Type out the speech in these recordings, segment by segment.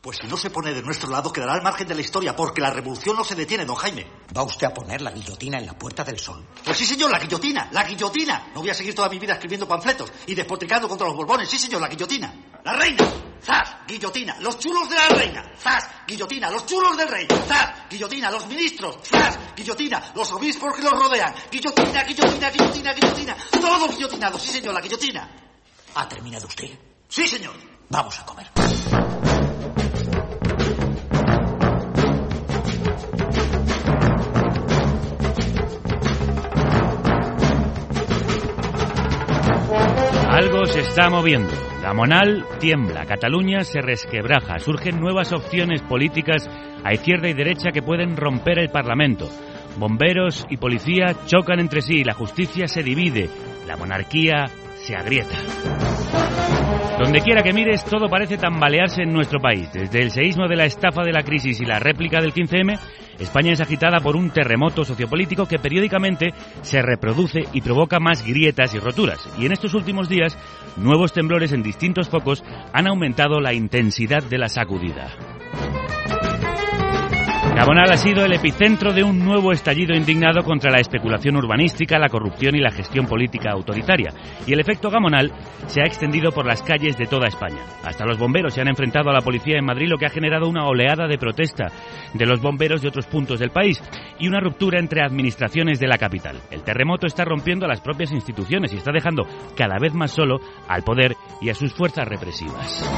Pues si no se pone de nuestro lado, quedará al margen de la historia, porque la revolución no se detiene, don Jaime. ¿Va usted a poner la guillotina en la Puerta del Sol? Pues sí, señor, la guillotina, la guillotina. No voy a seguir toda mi vida escribiendo panfletos y despotricando contra los borbones. Sí, señor, la guillotina. La reina. ¡Zas! Guillotina. Los chulos de la reina. ¡Zas! Guillotina. Los chulos del rey. ¡Zas! Guillotina. Los ministros. ¡Zas! Guillotina. Los obispos que los rodean. Guillotina, guillotina, guillotina, guillotina. Todos guillotinados. Sí, señor, la guillotina. ¿Ha terminado usted? Sí, señor. Vamos a comer. Algo se está moviendo. Gamonal tiembla, Cataluña se resquebraja, surgen nuevas opciones políticas a izquierda y derecha que pueden romper el Parlamento. Bomberos y policía chocan entre sí, la justicia se divide, la monarquía se agrieta. Donde quiera que mires, todo parece tambalearse en nuestro país. Desde el seísmo de la estafa de la crisis y la réplica del 15M, España es agitada por un terremoto sociopolítico que periódicamente se reproduce y provoca más grietas y roturas. Y en estos últimos días, nuevos temblores en distintos focos han aumentado la intensidad de la sacudida. Gabonal ha sido el epicentro de un nuevo estallido indignado contra la especulación urbanística, la corrupción y la gestión política autoritaria. Y el efecto Gamonal se ha extendido por las calles de toda España. Hasta los bomberos se han enfrentado a la policía en Madrid, lo que ha generado una oleada de protesta de los bomberos de otros puntos del país y una ruptura entre administraciones de la capital. El terremoto está rompiendo las propias instituciones y está dejando cada vez más solo al poder y a sus fuerzas represivas.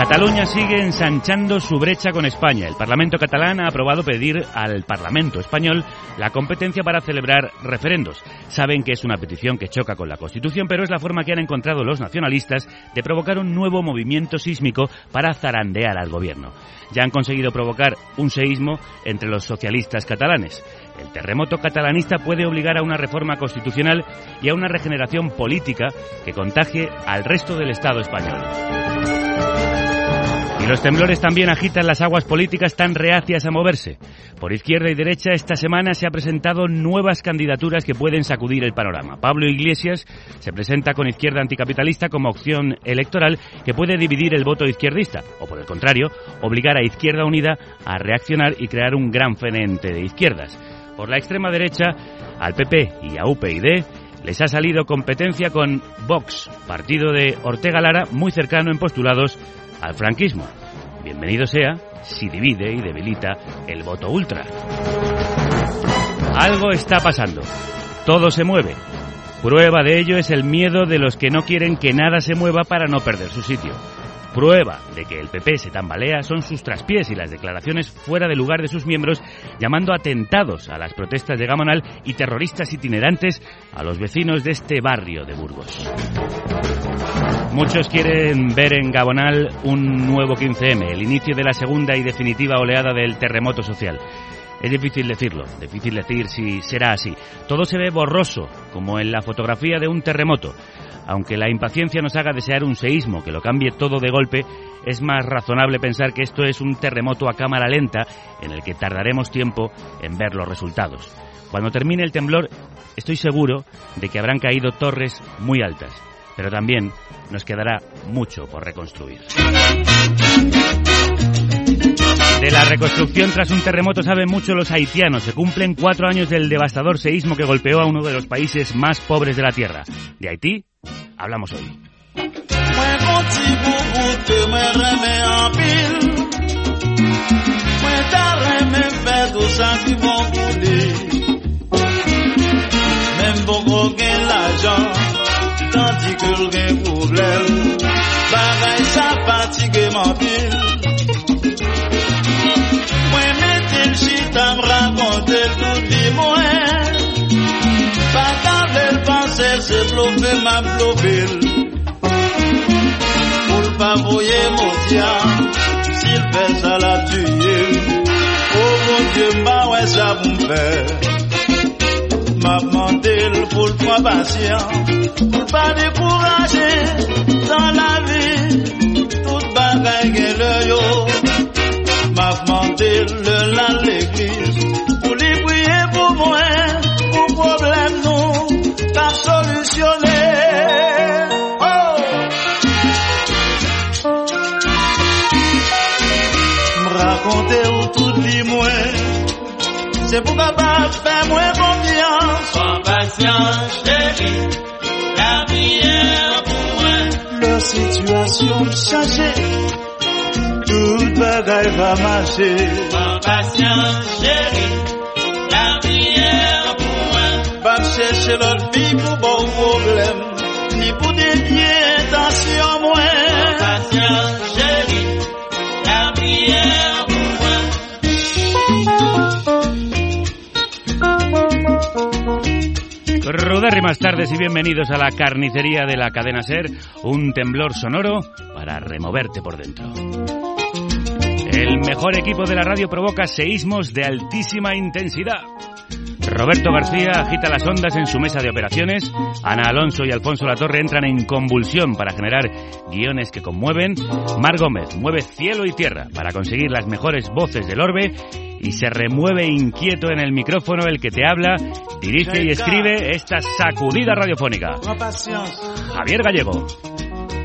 Cataluña sigue ensanchando su brecha con España. El Parlamento catalán ha aprobado pedir al Parlamento español la competencia para celebrar referendos. Saben que es una petición que choca con la Constitución, pero es la forma que han encontrado los nacionalistas de provocar un nuevo movimiento sísmico para zarandear al gobierno. Ya han conseguido provocar un seísmo entre los socialistas catalanes. El terremoto catalanista puede obligar a una reforma constitucional y a una regeneración política que contagie al resto del Estado español. Los temblores también agitan las aguas políticas tan reacias a moverse. Por izquierda y derecha, esta semana se ha presentado nuevas candidaturas que pueden sacudir el panorama. Pablo Iglesias se presenta con izquierda anticapitalista como opción electoral que puede dividir el voto izquierdista, o por el contrario, obligar a Izquierda Unida a reaccionar y crear un gran frente de izquierdas. Por la extrema derecha, al PP y a UPyD les ha salido competencia con Vox, partido de Ortega Lara, muy cercano en postulados al franquismo. Bienvenido sea si divide y debilita el voto ultra. Algo está pasando. Todo se mueve. Prueba de ello es el miedo de los que no quieren que nada se mueva para no perder su sitio. Prueba de que el PP se tambalea son sus traspiés y las declaraciones fuera de lugar de sus miembros llamando atentados a las protestas de Gamonal y terroristas itinerantes a los vecinos de este barrio de Burgos. Muchos quieren ver en Gabonal un nuevo 15M, el inicio de la segunda y definitiva oleada del terremoto social. Es difícil decirlo, difícil decir si será así. Todo se ve borroso, como en la fotografía de un terremoto. Aunque la impaciencia nos haga desear un seísmo que lo cambie todo de golpe, es más razonable pensar que esto es un terremoto a cámara lenta en el que tardaremos tiempo en ver los resultados. Cuando termine el temblor, estoy seguro de que habrán caído torres muy altas, pero también nos quedará mucho por reconstruir. De la reconstrucción tras un terremoto saben mucho los haitianos. Se cumplen cuatro años del devastador seísmo que golpeó a uno de los países más pobres de la Tierra. De Haití hablamos hoy. nan ke l gen problem Bagay sa patige man pil Mwen metil chita m rakonte tout di mwen. Patan vel panse se blope ma blopil. Pou l pa voye mon tia Sil pe sa la tuye. Oh mon die mba wè sa pou m fè. m'a demandé le pour le patient, pour pas décourager dans la vie. C'est pour papa, fais-moi confiance. Sois patient, chérie. La vie est pour moi. La situation change. Tout bagaille va marcher. Sois patient, chérie. La vie est pour moi. Va chercher l'autre vie pour bon problème. Ni pour des biens, attention, moi. Sois patient, chérie. Rudérrimas tardes y bienvenidos a la carnicería de la cadena Ser, un temblor sonoro para removerte por dentro. El mejor equipo de la radio provoca seísmos de altísima intensidad. Roberto García agita las ondas en su mesa de operaciones, Ana Alonso y Alfonso Latorre entran en convulsión para generar guiones que conmueven, Mar Gómez mueve cielo y tierra para conseguir las mejores voces del orbe y se remueve inquieto en el micrófono el que te habla, dirige y escribe esta sacudida radiofónica. Javier Gallego.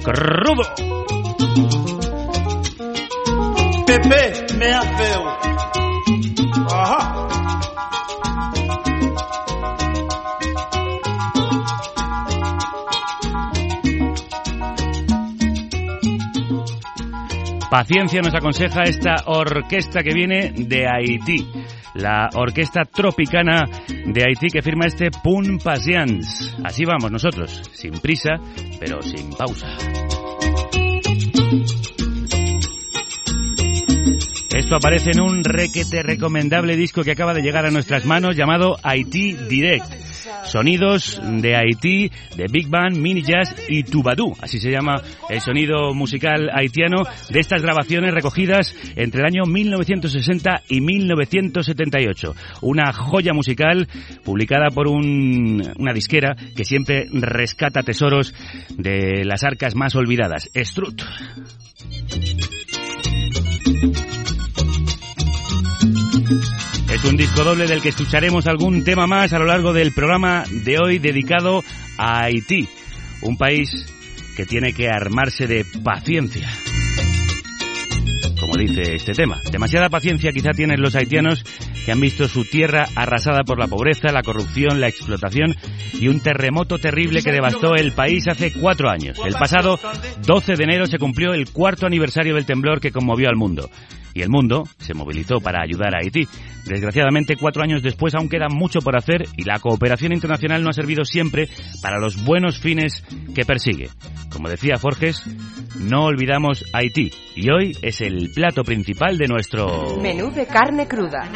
Crudo. Pepe, me Paciencia nos aconseja esta orquesta que viene de Haití. La orquesta tropicana de Haití que firma este Pun Patience. Así vamos nosotros, sin prisa, pero sin pausa. Esto aparece en un requete recomendable disco que acaba de llegar a nuestras manos llamado Haití Direct. Sonidos de Haití, de Big Band, Mini Jazz y Tubadú. Así se llama el sonido musical haitiano de estas grabaciones recogidas entre el año 1960 y 1978. Una joya musical publicada por un- una disquera que siempre rescata tesoros de las arcas más olvidadas. Strut. Un disco doble del que escucharemos algún tema más a lo largo del programa de hoy dedicado a Haití, un país que tiene que armarse de paciencia. Como dice este tema, demasiada paciencia quizá tienen los haitianos que han visto su tierra arrasada por la pobreza, la corrupción, la explotación y un terremoto terrible que devastó el país hace cuatro años. El pasado 12 de enero se cumplió el cuarto aniversario del temblor que conmovió al mundo. Y el mundo se movilizó para ayudar a Haití. Desgraciadamente, cuatro años después aún queda mucho por hacer y la cooperación internacional no ha servido siempre para los buenos fines que persigue. Como decía Forges, no olvidamos Haití y hoy es el plato principal de nuestro... Menú de carne cruda.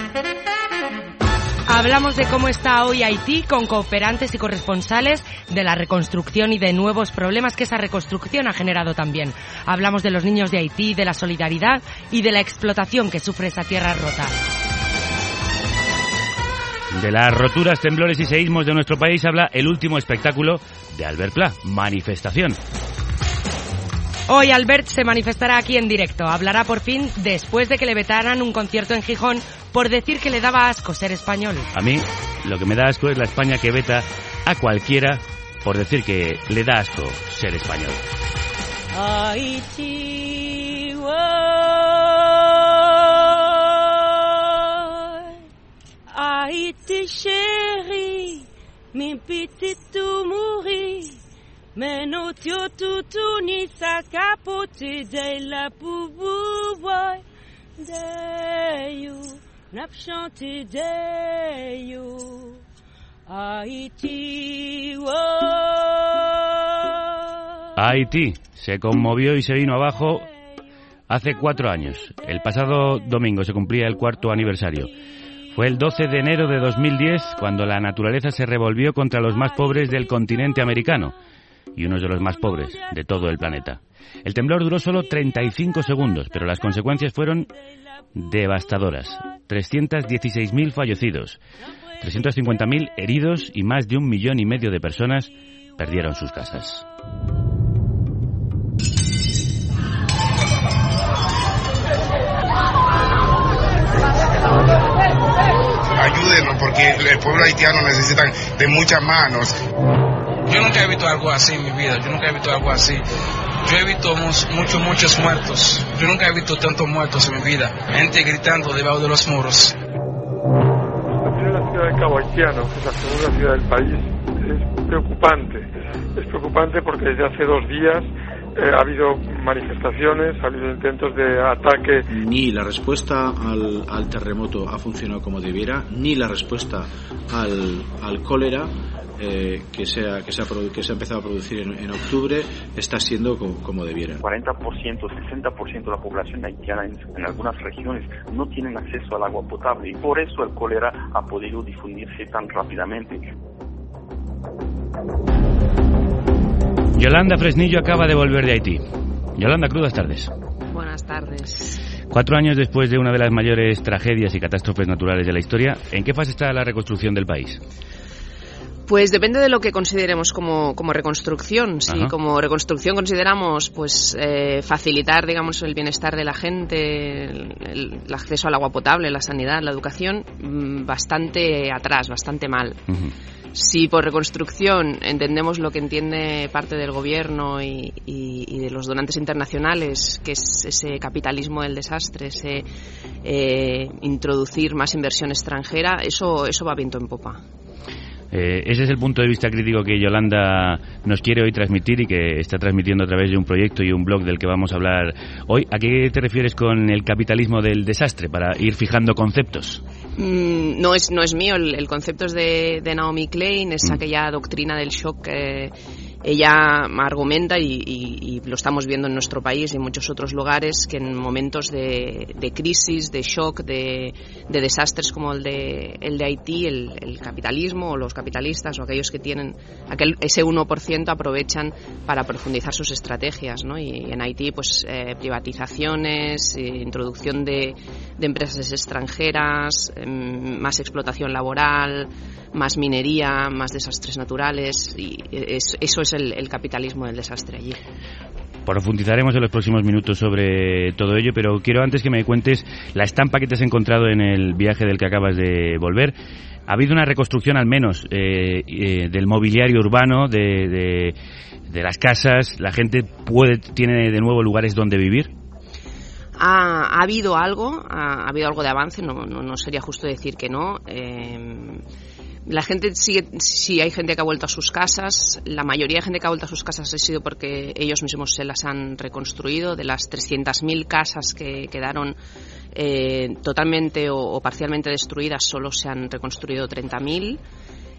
Hablamos de cómo está hoy Haití con cooperantes y corresponsales de la reconstrucción y de nuevos problemas que esa reconstrucción ha generado también. Hablamos de los niños de Haití, de la solidaridad y de la explotación que sufre esa tierra rota. De las roturas, temblores y seísmos de nuestro país habla el último espectáculo de Albert Pla, Manifestación. Hoy Albert se manifestará aquí en directo. Hablará por fin después de que le vetaran un concierto en Gijón por decir que le daba asco ser español. A mí lo que me da asco es la España que veta a cualquiera por decir que le da asco ser español. Haití, Haití chérie, mi petit tout mouri, tout ni sa capote de la pouvoir you, n'a chanté de you, Haití, oh. Haití se conmovió y se vino abajo hace cuatro años. El pasado domingo se cumplía el cuarto aniversario. Fue el 12 de enero de 2010 cuando la naturaleza se revolvió contra los más pobres del continente americano y unos de los más pobres de todo el planeta. El temblor duró solo 35 segundos, pero las consecuencias fueron devastadoras. 316.000 fallecidos, 350.000 heridos y más de un millón y medio de personas perdieron sus casas. ayúdenos porque el pueblo haitiano necesita de muchas manos. Yo nunca he visto algo así en mi vida, yo nunca he visto algo así. Yo he visto muchos, muchos muertos. Yo nunca he visto tantos muertos en mi vida. Gente gritando debajo de los muros. La ciudad de Cabo Haitiano, que es la segunda ciudad del país, es preocupante. Es preocupante porque desde hace dos días eh, ha habido manifestaciones, ha habido intentos de ataque. Ni la respuesta al, al terremoto ha funcionado como debiera, ni la respuesta al, al cólera eh, que, se ha, que, se ha, que se ha empezado a producir en, en octubre está siendo como, como, debiera. 40%, 60% de la población haitiana en, en, algunas regiones no tienen acceso al agua potable y por eso el cólera ha podido difundirse tan rápidamente. Yolanda Fresnillo acaba de volver de Haití. Yolanda, crudas tardes. Buenas tardes. Cuatro años después de una de las mayores tragedias y catástrofes naturales de la historia, ¿en qué fase está la reconstrucción del país? Pues depende de lo que consideremos como, como reconstrucción. Si como reconstrucción consideramos pues eh, facilitar, digamos, el bienestar de la gente, el, el, acceso al agua potable, la sanidad, la educación, bastante atrás, bastante mal. Uh -huh. Si por reconstrucción entendemos lo que entiende parte del gobierno y, y, y, de los donantes internacionales, que es ese capitalismo del desastre, ese eh, introducir más inversión extranjera, eso, eso va viento en popa. Eh, ese es el punto de vista crítico que Yolanda nos quiere hoy transmitir y que está transmitiendo a través de un proyecto y un blog del que vamos a hablar hoy. ¿A qué te refieres con el capitalismo del desastre para ir fijando conceptos? Mm, no, es, no es mío, el, el concepto es de, de, Naomi Klein, es mm. aquella doctrina del shock. Eh, ella argumenta y, y, y, lo estamos viendo en nuestro país y en muchos otros lugares que en momentos de, de crisis, de shock, de, de, desastres como el de, el de Haití, el, el, capitalismo o los capitalistas o aquellos que tienen aquel, ese 1% aprovechan para profundizar sus estrategias. ¿no? Y en Haití, pues eh, privatizaciones, eh, introducción de, de, empresas extranjeras, eh, más explotación laboral, más minería, más desastres naturales y es, eso es el, el, capitalismo del desastre allí. Profundizaremos en los próximos minutos sobre todo ello, pero quiero antes que me cuentes la estampa que te has encontrado en el viaje del que acabas de volver. Ha habido una reconstrucción al menos eh, eh, del mobiliario urbano, de, de, de, las casas. La gente puede tiene de nuevo lugares donde vivir. Ha, ha habido algo, ha, ha, habido algo de avance. No, no, no sería justo decir que no. Eh, la gente sigue, si hay gente que ha vuelto a sus casas, la mayoría de gente que ha vuelto a sus casas ha sido porque ellos mismos se las han reconstruido. De las 300.000 casas que quedaron eh, totalmente o, o, parcialmente destruidas, solo se han reconstruido 30.000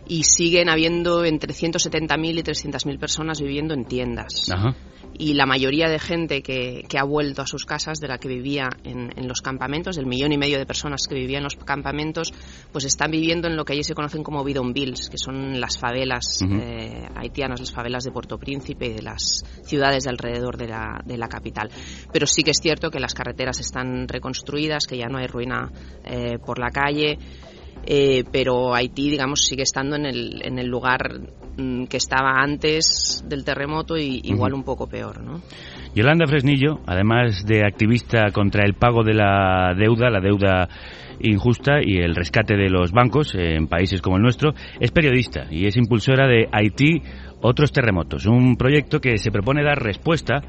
y siguen habiendo entre 170.000 y 300.000 personas viviendo en tiendas. Ajá y la mayoría de gente que, que, ha vuelto a sus casas, de la que vivía en, en, los campamentos, del millón y medio de personas que vivían en los campamentos, pues están viviendo en lo que allí se conocen como bidonvilles, que son las favelas uh -huh. eh, haitianas, las favelas de Puerto Príncipe y de las ciudades de alrededor de la, de la capital. Pero sí que es cierto que las carreteras están reconstruidas, que ya no hay ruina eh, por la calle. Eh, pero Haití, digamos, sigue estando en el, en el lugar mm, que estaba antes del terremoto y igual uh -huh. un poco peor, ¿no? Yolanda Fresnillo, además de activista contra el pago de la deuda, la deuda injusta y el rescate de los bancos en países como el nuestro, es periodista y es impulsora de Haití Otros Terremotos, un proyecto que se propone dar respuesta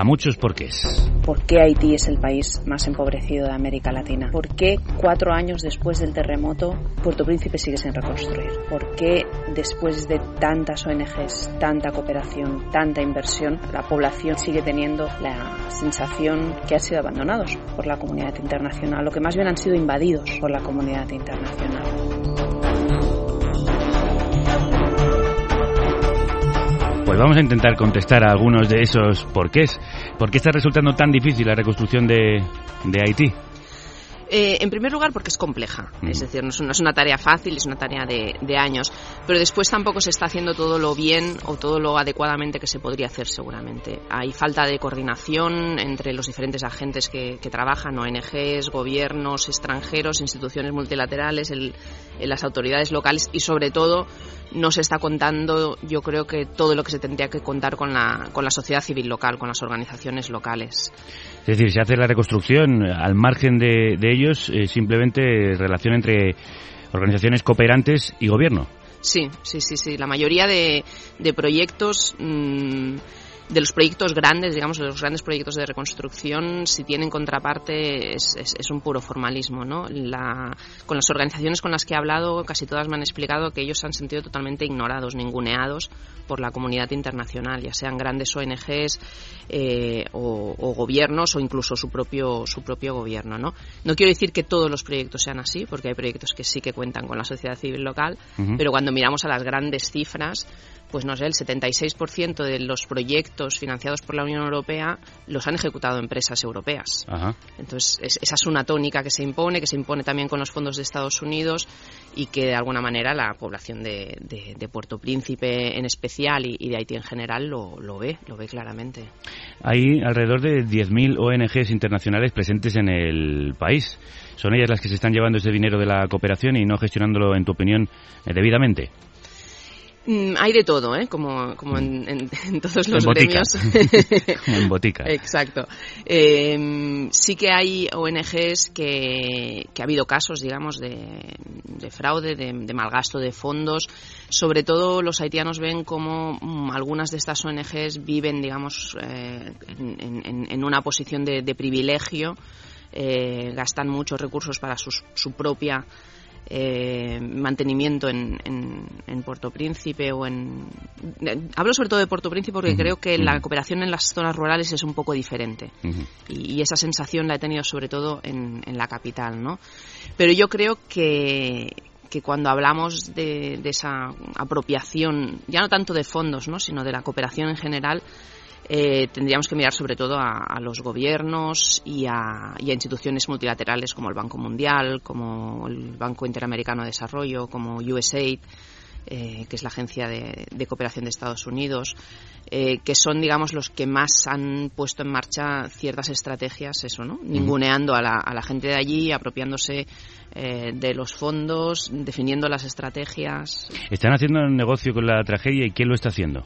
a muchos porqués. ¿Por qué Haití es el país más empobrecido de América Latina? ¿Por qué cuatro años después del terremoto Puerto Príncipe sigue sin reconstruir? ¿Por qué después de tantas ONGs, tanta cooperación, tanta inversión, la población sigue teniendo la sensación que han sido abandonados por la comunidad internacional o que más bien han sido invadidos por la comunidad internacional? Pues vamos a intentar contestar a algunos de esos porqués. ¿Por qué está resultando tan difícil la reconstrucción de, de Haití? Eh, en primer lugar, porque es compleja. Mm. Es decir, no es, una, es, una, tarea fácil, es una tarea de, de, años. Pero después tampoco se está haciendo todo lo bien o todo lo adecuadamente que se podría hacer, seguramente. Hay falta de coordinación entre los diferentes agentes que, que trabajan, ONGs, gobiernos, extranjeros, instituciones multilaterales, el, las autoridades locales y, sobre todo, no se está contando, yo creo que todo lo que se tendría que contar con la, con la sociedad civil local, con las organizaciones locales. Es decir, se hace la reconstrucción al margen de, ellos, eh, simplemente relación entre organizaciones cooperantes y gobierno. Sí, sí, sí, sí. La mayoría de, de proyectos mmm, de los proyectos grandes, digamos, de los grandes proyectos de reconstrucción, si tienen contraparte, es, es, es un puro formalismo, ¿no? La, con las organizaciones con las que he hablado, casi todas me han explicado que ellos se han sentido totalmente ignorados, ninguneados por la comunidad internacional, ya sean grandes ONGs eh, o, o, gobiernos o incluso su propio, su propio gobierno, ¿no? No quiero decir que todos los proyectos sean así, porque hay proyectos que sí que cuentan con la sociedad civil local, uh -huh. pero cuando miramos a las grandes cifras, pues no sé, el 76% de los proyectos financiados por la Unión Europea los han ejecutado empresas europeas. Ajá. Entonces, es, esa es una tónica que se impone, que se impone también con los fondos de Estados Unidos y que de alguna manera la población de, de, de Puerto Príncipe en especial y, y, de Haití en general lo, lo ve, lo ve claramente. Hay alrededor de 10.000 ONGs internacionales presentes en el país. ¿Son ellas las que se están llevando ese dinero de la cooperación y no gestionándolo, en tu opinión, eh, debidamente? Mm, hay de todo, ¿eh? como, como en, en, en todos los en gremios. como en botica. Exacto. Eh, sí que hay ONGs que, que ha habido casos, digamos, de, de fraude, de, de, malgasto de fondos. Sobre todo los haitianos ven como um, algunas de estas ONGs viven, digamos, eh, en, en, una posición de, de privilegio, eh, gastan muchos recursos para sus, su propia eh, mantenimiento en, en, en, Puerto Príncipe o en... Hablo sobre todo de Puerto Príncipe porque uh -huh. creo que uh -huh. la cooperación en las zonas rurales es un poco diferente uh -huh. y, y, esa sensación la he tenido sobre todo en, en la capital, ¿no? Pero yo creo que, que cuando hablamos de, de, esa apropiación, ya no tanto de fondos, ¿no? sino de la cooperación en general, eh, tendríamos que mirar sobre todo a, a los gobiernos y a, y a, instituciones multilaterales como el Banco Mundial, como el Banco Interamericano de Desarrollo, como USAID, eh, que es la agencia de, de, cooperación de Estados Unidos, eh, que son, digamos, los que más han puesto en marcha ciertas estrategias, eso, ¿no? Ninguneando a la, a la gente de allí, apropiándose eh, de los fondos, definiendo las estrategias. ¿Están haciendo negocio con la tragedia y quién lo está haciendo?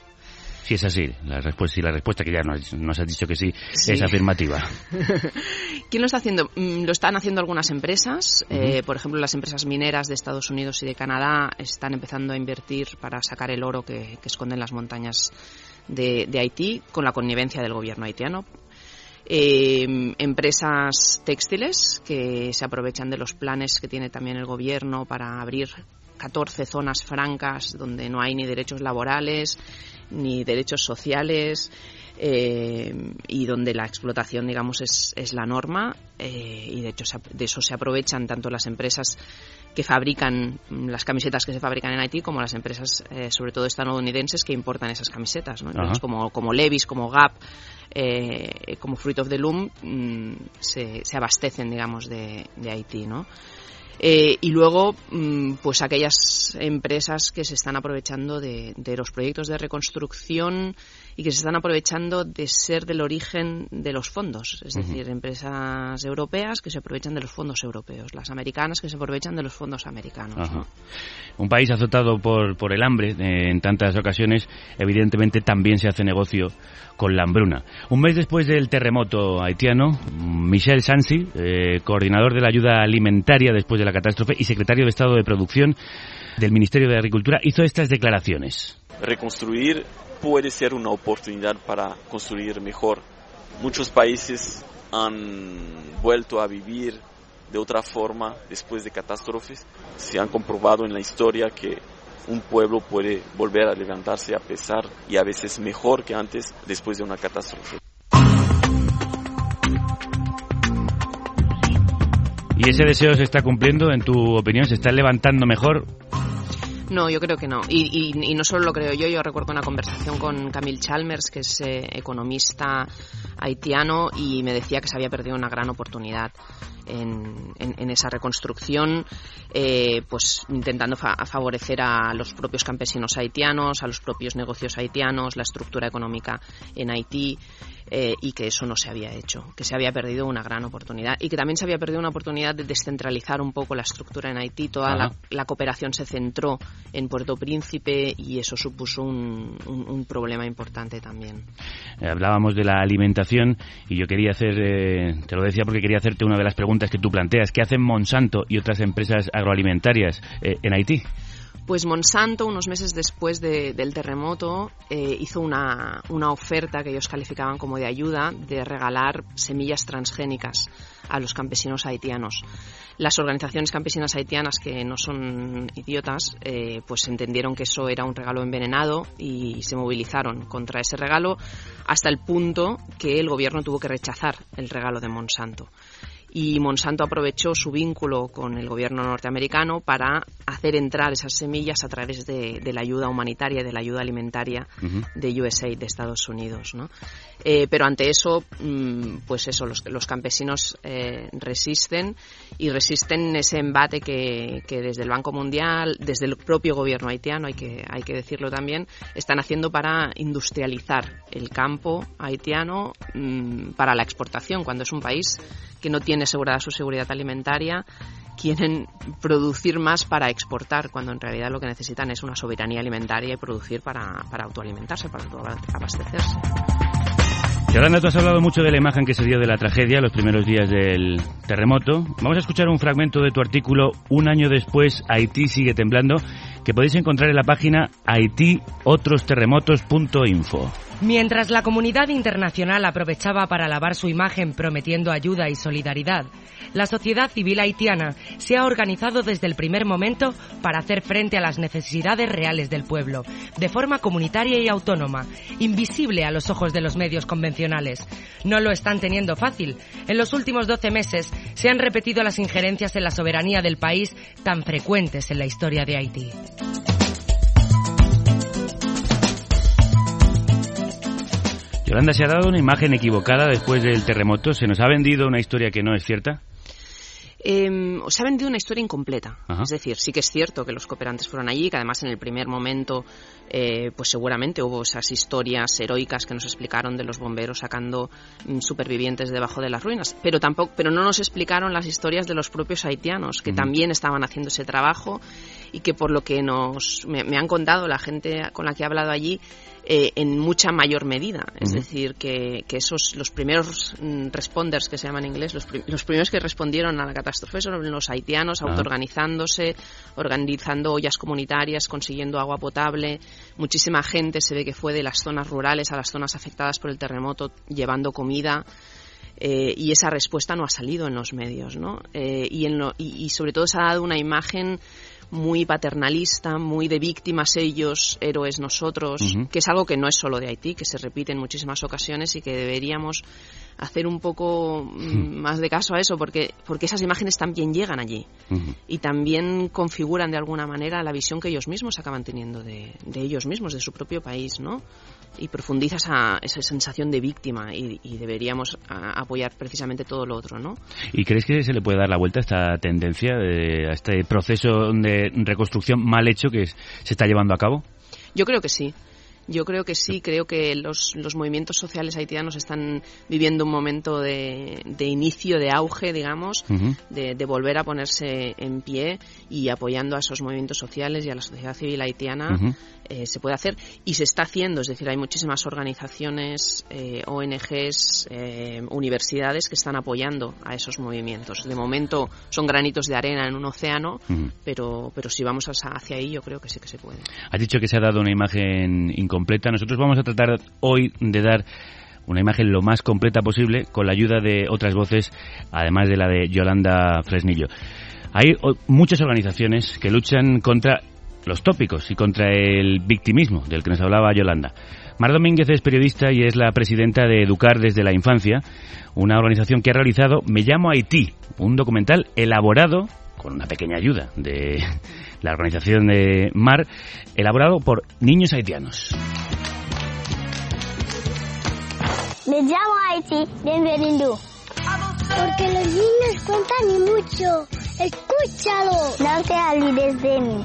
Si es así, la respuesta, si la respuesta que ya nos, nos has dicho que sí, sí. es afirmativa. ¿Quién lo está haciendo? Mm, lo están haciendo algunas empresas. Uh -huh. eh, por ejemplo, las empresas mineras de Estados Unidos y de Canadá están empezando a invertir para sacar el oro que, que esconden las montañas de, de Haití con la connivencia del gobierno haitiano. Eh, empresas textiles que se aprovechan de los planes que tiene también el gobierno para abrir 14 zonas francas donde no hay ni derechos laborales ni derechos sociales eh, y donde la explotación, digamos, es, es la norma eh, y de hecho se, de eso se aprovechan tanto las empresas que fabrican las camisetas que se fabrican en Haití como las empresas, eh, sobre todo estadounidenses, que importan esas camisetas, ¿no? Entonces, como, como Levis, como Gap, eh, como Fruit of the Loom, mmm, se, se, abastecen, digamos, de, de Haití, ¿no? Eh, y luego, mmm, pues aquellas empresas que se están aprovechando de, de, los proyectos de reconstrucción y que se están aprovechando de ser del origen de los fondos. Es uh -huh. decir, empresas europeas que se aprovechan de los fondos europeos, las americanas que se aprovechan de los fondos americanos. ¿no? Un país azotado por, por el hambre eh, en tantas ocasiones, evidentemente también se hace negocio con la hambruna. Un mes después del terremoto haitiano, Michel Sansi, eh, coordinador de la ayuda alimentaria después de la catástrofe y secretario de Estado de Producción del Ministerio de Agricultura, hizo estas declaraciones. Reconstruir puede ser una oportunidad para construir mejor. Muchos países han vuelto a vivir de otra forma después de catástrofes. Se han comprobado en la historia que un pueblo puede volver a levantarse a pesar y a veces mejor que antes después de una catástrofe. ¿Y ese deseo se está cumpliendo, en tu opinión? ¿Se está levantando mejor? No, yo creo que no. Y, y, y, no solo lo creo yo, yo recuerdo una conversación con Camille Chalmers, que es eh, economista haitiano, y me decía que se había perdido una gran oportunidad en, en, en esa reconstrucción, eh, pues intentando fa favorecer a los propios campesinos haitianos, a los propios negocios haitianos, la estructura económica en Haití eh, y que eso no se había hecho, que se había perdido una gran oportunidad y que también se había perdido una oportunidad de descentralizar un poco la estructura en Haití. Toda la, la, cooperación se centró en Puerto Príncipe y eso supuso un, un, un problema importante también. Eh, hablábamos de la alimentación y yo quería hacer, eh, te lo decía porque quería hacerte una de las preguntas que tú planteas. ¿Qué hacen Monsanto y otras empresas agroalimentarias eh, en Haití? Pues Monsanto, unos meses después de- del terremoto, eh, hizo una, una oferta que ellos calificaban como de ayuda de regalar semillas transgénicas a los campesinos haitianos. Las organizaciones campesinas haitianas, que no son idiotas, eh, pues entendieron que eso era un regalo envenenado y se movilizaron contra ese regalo hasta el punto que el gobierno tuvo que rechazar el regalo de Monsanto y Monsanto aprovechó su vínculo con el gobierno norteamericano para hacer entrar esas semillas a través de, de la ayuda humanitaria y de la ayuda alimentaria de USAID de Estados Unidos. ¿no? Eh, pero ante eso, mm, pues eso, los, los campesinos eh, resisten y resisten ese embate que, que desde el Banco Mundial, desde el propio gobierno haitiano, hay que, hay que decirlo también, están haciendo para industrializar el campo haitiano mm, para la exportación, cuando es un país que no tiene asegurada su seguridad alimentaria, quieren producir más para exportar, cuando en realidad lo que necesitan es una soberanía alimentaria y producir para, para autoalimentarse, para autoabastecerse. Yolanda, tú has hablado mucho de la imagen que se dio de la tragedia los primeros días del terremoto. Vamos a escuchar un fragmento de tu artículo Un año después, Haití sigue temblando, que podéis encontrar en la página haitiotrosterremotos.info. Mientras la comunidad internacional aprovechaba para lavar su imagen prometiendo ayuda y solidaridad, la sociedad civil haitiana se ha organizado desde el primer momento para hacer frente a las necesidades reales del pueblo, de forma comunitaria y autónoma, invisible a los ojos de los medios convencionales. No lo están teniendo fácil. En los últimos 12 meses se han repetido las injerencias en la soberanía del país tan frecuentes en la historia de Haití. Yolanda, se ha dado una imagen equivocada después del terremoto. Se nos ha vendido una historia que no es cierta. Eh, os ha vendido una historia incompleta. Ajá. Es decir, sí que es cierto que los cooperantes fueron allí, que además en el primer momento, eh, pues seguramente hubo esas historias heroicas que nos explicaron de los bomberos sacando mm, supervivientes debajo de las ruinas. Pero tampoco, pero no nos explicaron las historias de los propios haitianos, que Ujú. también estaban haciendo ese trabajo y que por lo que nos me, me han contado la gente con la que he hablado allí eh, en mucha mayor medida es decir que, que esos los primeros mm, responders que se llaman en inglés los, los primeros que respondieron a la catástrofe son los haitianos Ah. autoorganizándose organizando ollas comunitarias consiguiendo agua potable muchísima gente se ve que fue de las zonas rurales a las zonas afectadas por el terremoto llevando comida eh, y esa respuesta no ha salido en los medios, ¿no? Eh, y, en lo- y, y sobre todo se ha dado una imagen muy paternalista, muy de víctimas ellos, héroes nosotros, que es algo que no es solo de Haití, que se repite en muchísimas ocasiones y que deberíamos hacer un poco mm, más de caso a eso, porque, porque esas imágenes también llegan allí y también configuran de alguna manera la visión que ellos mismos acaban teniendo de, de ellos mismos, de su propio país, ¿no? Y profundiza esa, esa sensación de víctima y, y deberíamos a- apoyar precisamente todo lo otro, ¿no? ¿Y crees que se le puede dar la vuelta a esta tendencia, de- a este proceso de reconstrucción mal hecho que se está llevando a cabo? Yo creo que sí. Yo creo que sí, creo que los, los movimientos sociales haitianos están viviendo un momento de, de inicio, de auge, digamos, de, de volver a ponerse en pie y apoyando a esos movimientos sociales y a la sociedad civil haitiana eh, se puede hacer y se está haciendo, es decir, hay muchísimas organizaciones, eh, ONGs, eh, universidades que están apoyando a esos movimientos. De momento son granitos de arena en un océano, pero, pero si vamos hacia hacia ahí yo creo que sí que se puede. Has dicho que se ha dado una imagen Nosotros vamos a tratar hoy de dar una imagen lo más completa posible con la ayuda de otras voces, además de la de Yolanda Fresnillo. Hay muchas organizaciones que luchan contra los tópicos y contra el victimismo del que nos hablaba Yolanda. Mar Domínguez es periodista y es la presidenta de Educar desde la Infancia, una organización que ha realizado Me llamo Haití, un documental elaborado con una pequeña ayuda de la organización de Mar, elaborado por niños haitianos. Me llamo Haití, bienvenido. Porque los niños cuentan y mucho. Escúchalo. No te olvides de mí.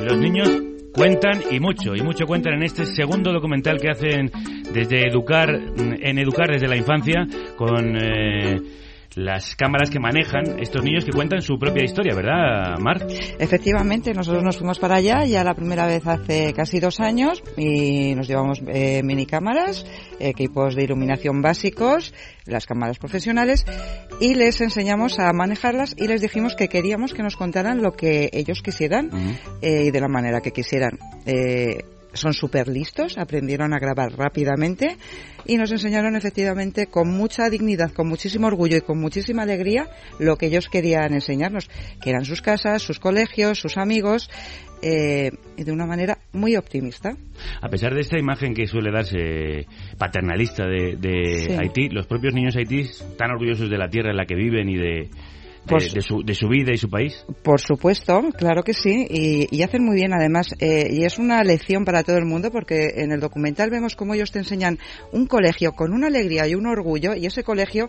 Los niños cuentan y mucho, y mucho cuentan en este segundo documental que hacen desde Educar, en Educar desde la infancia, con eh, las cámaras que manejan estos niños que cuentan su propia historia, ¿verdad, Mar? Efectivamente, nosotros nos fuimos para allá ya la primera vez hace casi dos años y nos llevamos eh, mini cámaras, equipos de iluminación básicos, las cámaras profesionales y les enseñamos a manejarlas y les dijimos que queríamos que nos contaran lo que ellos quisieran eh, y de la manera que quisieran. Eh, son súper listos, aprendieron a grabar rápidamente y nos enseñaron efectivamente con mucha dignidad, con muchísimo orgullo y con muchísima alegría lo que ellos querían enseñarnos, que eran sus casas, sus colegios, sus amigos, eh, y de una manera muy optimista. A pesar de esta imagen que suele darse paternalista de, de Sí. Haití, los propios niños haití están orgullosos de la tierra en la que viven y de, Pues- de su, de su vida y su país. Por supuesto, claro que sí, y, y hacen muy bien además, eh, y es una lección para todo el mundo porque en el documental vemos cómo ellos te enseñan un colegio con una alegría y un orgullo, y ese colegio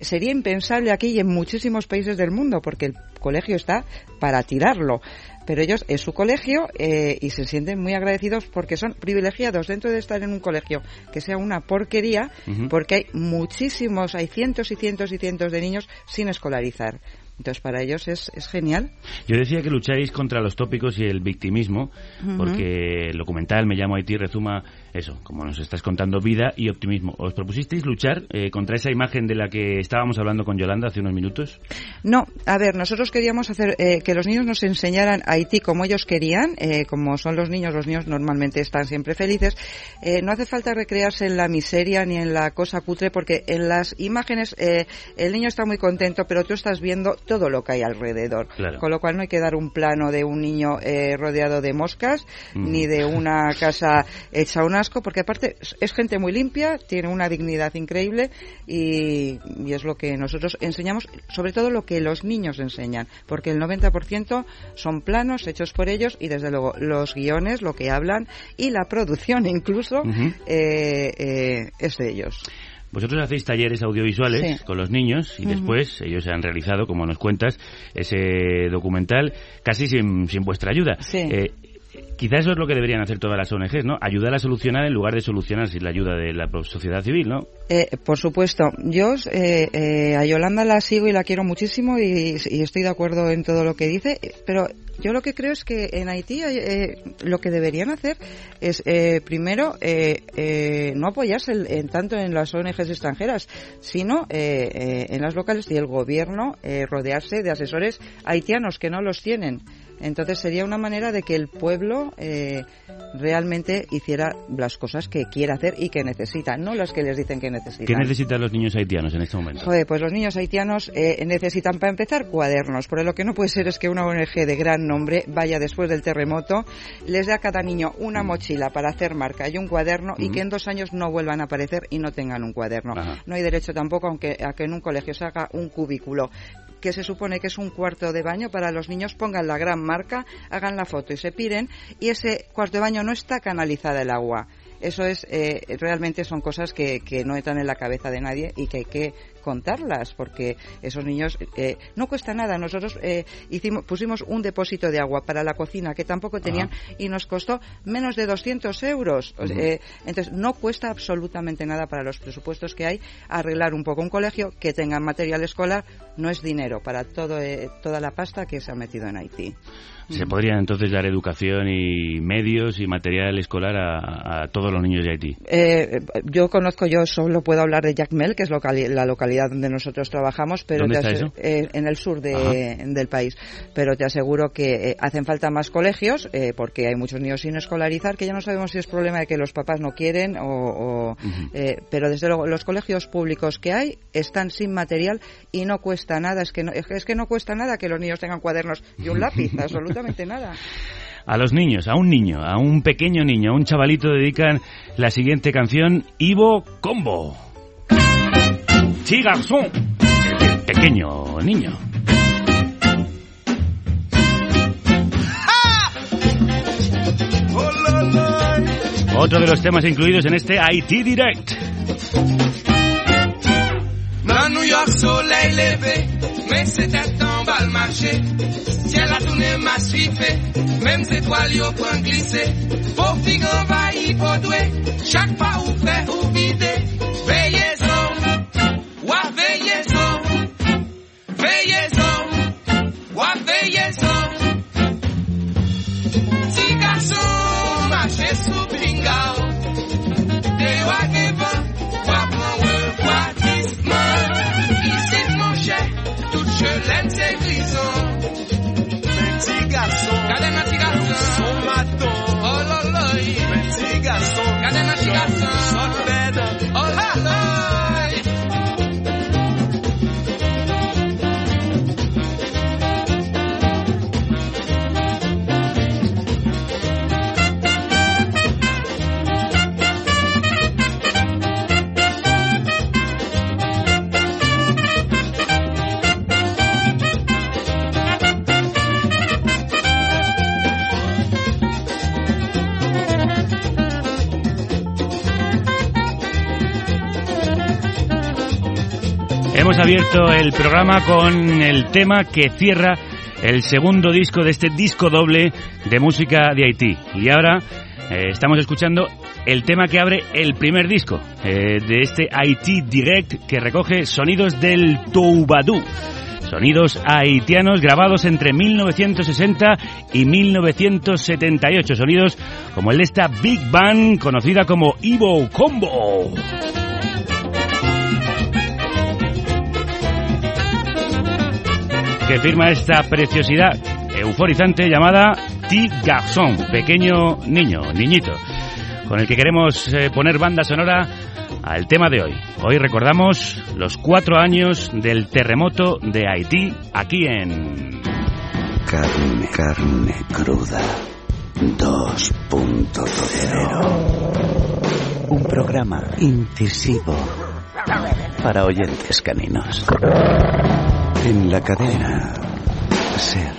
sería impensable aquí y en muchísimos países del mundo porque el colegio está para tirarlo. Pero ellos es su colegio eh, y se sienten muy agradecidos porque son privilegiados dentro de estar en un colegio que sea una porquería, porque hay muchísimos, hay cientos y cientos y cientos de niños sin escolarizar. Entonces para ellos es, es genial. Yo decía que lucháis contra los tópicos y el victimismo, porque el documental Me llamo Haití rezuma eso, como nos estás contando, vida y optimismo. ¿Os propusisteis luchar eh, contra esa imagen de la que estábamos hablando con Yolanda hace unos minutos? No, a ver, nosotros queríamos hacer eh, que los niños nos enseñaran Haití como ellos querían, eh, como son los niños, los niños normalmente están siempre felices. Eh, no hace falta recrearse en la miseria ni en la cosa cutre, porque en las imágenes eh, el niño está muy contento, pero tú estás viendo todo lo que hay alrededor. Claro. Con lo cual no hay que dar un plano de un niño eh, rodeado de moscas, Mm. ni de una casa hecha un porque aparte es- gente muy limpia, tiene una dignidad increíble y, y es lo que nosotros enseñamos, sobre todo lo que los niños enseñan, porque el 90% son planos hechos por ellos y desde luego los guiones, lo que hablan y la producción incluso eh, eh, es de ellos. Vosotros hacéis talleres audiovisuales Sí. con los niños y después ellos han realizado, como nos cuentas, ese documental casi sin, sin vuestra ayuda. Sí. Eh, quizás eso es lo que deberían hacer todas las ONGs, ¿no? Ayudar a solucionar en lugar de solucionar sin la ayuda de la sociedad civil, ¿no? Eh, por supuesto, yo eh, eh, a Yolanda la sigo y la quiero muchísimo y, estoy de acuerdo en todo lo que dice, pero yo lo que creo es que en Haití eh, lo que deberían hacer es eh, primero eh, no apoyarse en, en tanto en las ONGs extranjeras, sino en las locales y el gobierno rodearse de asesores haitianos que no los tienen. Entonces sería una manera de que el pueblo eh, realmente hiciera las cosas que quiere hacer y que necesita, no las que les dicen que necesitan. ¿Qué necesitan los niños haitianos en este momento? Joder, pues los niños haitianos eh, necesitan para empezar cuadernos, pero lo que no puede ser es que una ONG de gran nombre vaya después del terremoto, les dé a cada niño una mochila para hacer marca y un cuaderno y que en dos años no vuelvan a aparecer y no tengan un cuaderno. Ajá. No hay derecho tampoco aunque, a que en un colegio se haga un cubículo que se supone que es un cuarto de baño para los niños, pongan la gran marca, hagan la foto y se piren, y ese cuarto de baño no está canalizada el agua. Eso es, eh, realmente son cosas que, que no entran en la cabeza de nadie y que hay que contarlas, porque esos niños eh, no cuesta nada. Nosotros eh, hicimos, pusimos un depósito de agua para la cocina que tampoco tenían y nos costó menos de 200 euros. Eh, entonces, no cuesta absolutamente nada para los presupuestos que hay arreglar un poco un colegio que tenga material escolar. No es dinero para todo, eh, toda la pasta que se ha metido en Haití. Se podrían entonces dar educación y medios y material escolar a, a todos los niños de Haití. Eh, yo conozco, yo solo puedo hablar de Jacmel, que es locali- la localidad donde nosotros trabajamos, pero ¿Dónde te está ase- eso? eh, en el sur de- del país. Pero te aseguro que eh, hacen falta más colegios, eh, porque hay muchos niños sin escolarizar, que ya no sabemos si es problema de que los papás no quieren o, o, pero desde luego los colegios públicos que hay están sin material y no cuesta nada. Es que no, es que- es que no cuesta nada que los niños tengan cuadernos y un lápiz, absolutamente nada. A los niños, a un niño, a un pequeño niño, a un chavalito dedican la siguiente canción, Ivo Combo. Sí, garzón. El pequeño niño. Otro de los temas incluidos en este IT Direct. New York soleil levé, même étoiles glissé. Envahi chaque pas ou fait ou vide. Veillez-en, Wa veiezão, veiezão, wa veiezão. Tigaçu, machê, sobringal, deu a Hemos abierto el programa con el tema que cierra el segundo disco de este disco doble de música de Haití. Y ahora eh, estamos escuchando el tema que abre el primer disco eh, de este Haití Direct que recoge sonidos del Toubadou. Sonidos haitianos grabados entre 1960 y 1978. Sonidos como el de esta Big Band conocida como Ivo Combo. Que firma esta preciosidad euforizante llamada T. Garçon, pequeño niño, niñito, con el que queremos eh, poner banda sonora al tema de hoy. Hoy recordamos los cuatro años del terremoto de Haití aquí en... Carne, carne cruda 2.0. Un programa incisivo para oyentes caninos. En la cadena Ser.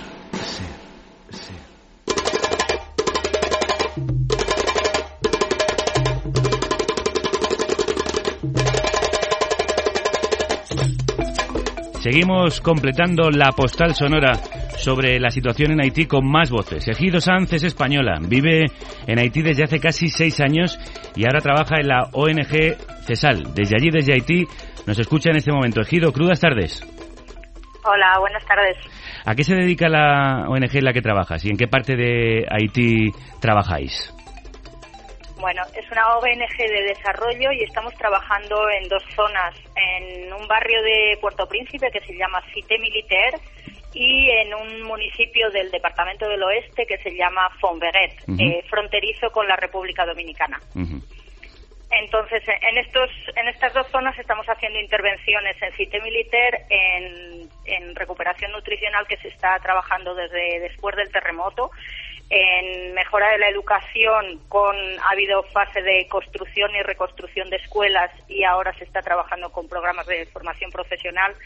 Seguimos completando la postal sonora sobre la situación en Haití con más voces. Ejido Sanz es española, vive en Haití desde hace casi seis años y ahora trabaja en la ONG CESAL. Desde allí, desde Haití, nos escucha en este momento. Ejido, crudas tardes. Hola, buenas tardes. ¿A qué se dedica la ONG en la que trabajas y en qué parte de Haití trabajáis? Bueno, es una ONG de desarrollo y estamos trabajando en dos zonas, en un barrio de Puerto Príncipe que se llama Cité Militaire y en un municipio del Departamento del Oeste que se llama Fonverret, Ujú. eh, fronterizo con la República Dominicana. Entonces, en estos, en estas dos zonas estamos haciendo intervenciones en Cité Militaire, en, en recuperación nutricional que se está trabajando desde después del terremoto, en mejora de la educación, con ha habido fase de construcción y reconstrucción de escuelas y ahora se está trabajando con programas de formación profesional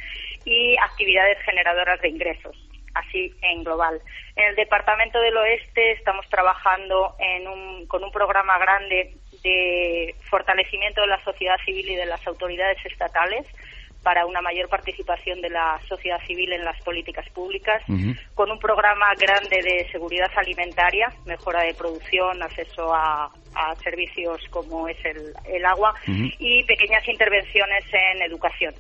y actividades generadoras de ingresos así en global. En el Departamento del Oeste estamos trabajando en un- con un programa grande de fortalecimiento de la sociedad civil y de las autoridades estatales para una mayor participación de la sociedad civil en las políticas públicas, con un programa grande de seguridad alimentaria, mejora de producción, acceso a, a servicios como es el, el agua y pequeñas intervenciones en educación.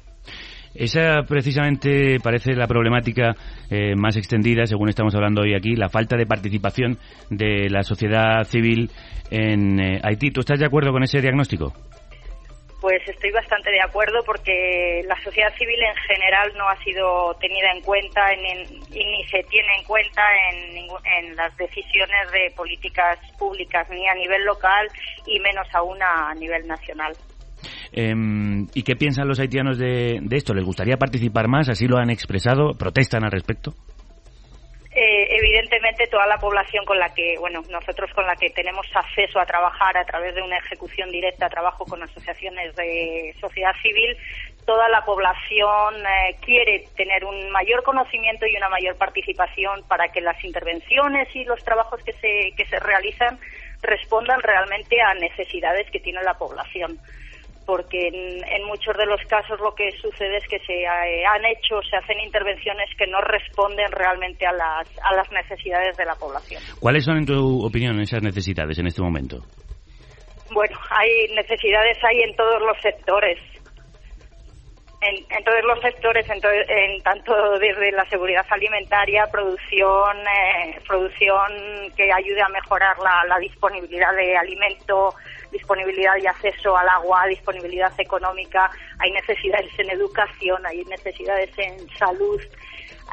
Esa precisamente parece la problemática eh, más extendida, según estamos hablando hoy aquí, la falta de participación de la sociedad civil en eh, Haití. ¿Tú estás de acuerdo con ese diagnóstico? Pues estoy bastante de acuerdo porque la sociedad civil en general no ha sido tenida en cuenta en- en- y ni se tiene en cuenta en, en las decisiones de políticas públicas, ni a nivel local y menos aún a nivel nacional. Em, ¿Y qué piensan los haitianos de, de esto? ¿Les gustaría participar más? ¿Así lo han expresado? ¿Protestan al respecto? Eh, evidentemente toda la población con la que, bueno, nosotros con la que tenemos acceso a trabajar a través de una ejecución directa, trabajo con asociaciones de sociedad civil, toda la población eh, quiere tener un mayor conocimiento y una mayor participación para que las intervenciones y los trabajos que se, que se realizan respondan realmente a necesidades que tiene la población porque en, en muchos de los casos lo que sucede es que se eh, han hecho, se hacen intervenciones que no responden realmente a las, a las necesidades de la población. ¿Cuáles son, en tu opinión, esas necesidades en este momento? Bueno, hay necesidades hay en todos los sectores. En, en todos los sectores, en, to- en tanto desde la seguridad alimentaria, producción, eh, producción que ayude a mejorar la, la disponibilidad de alimento, disponibilidad y acceso al agua, disponibilidad económica, hay necesidades en educación, hay necesidades en salud,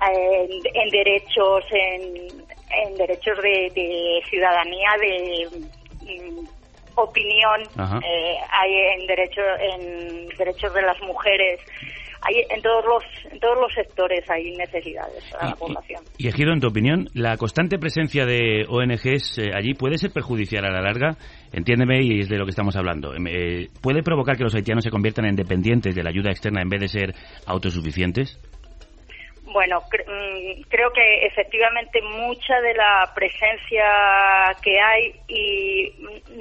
en, en derechos, en, en derechos de, de ciudadanía, de mm, opinión, eh, hay en derecho, en derechos de las mujeres, hay en todos los en todos los sectores hay necesidades para la población. Y Ejido, en tu opinión, ¿la constante presencia de ONGs eh, allí puede ser perjudicial a la larga? Entiéndeme y es de lo que estamos hablando. Em, eh, ¿Puede provocar que los haitianos se conviertan en dependientes de la ayuda externa en vez de ser autosuficientes? Bueno, cre- mm, creo que efectivamente mucha de la presencia que hay y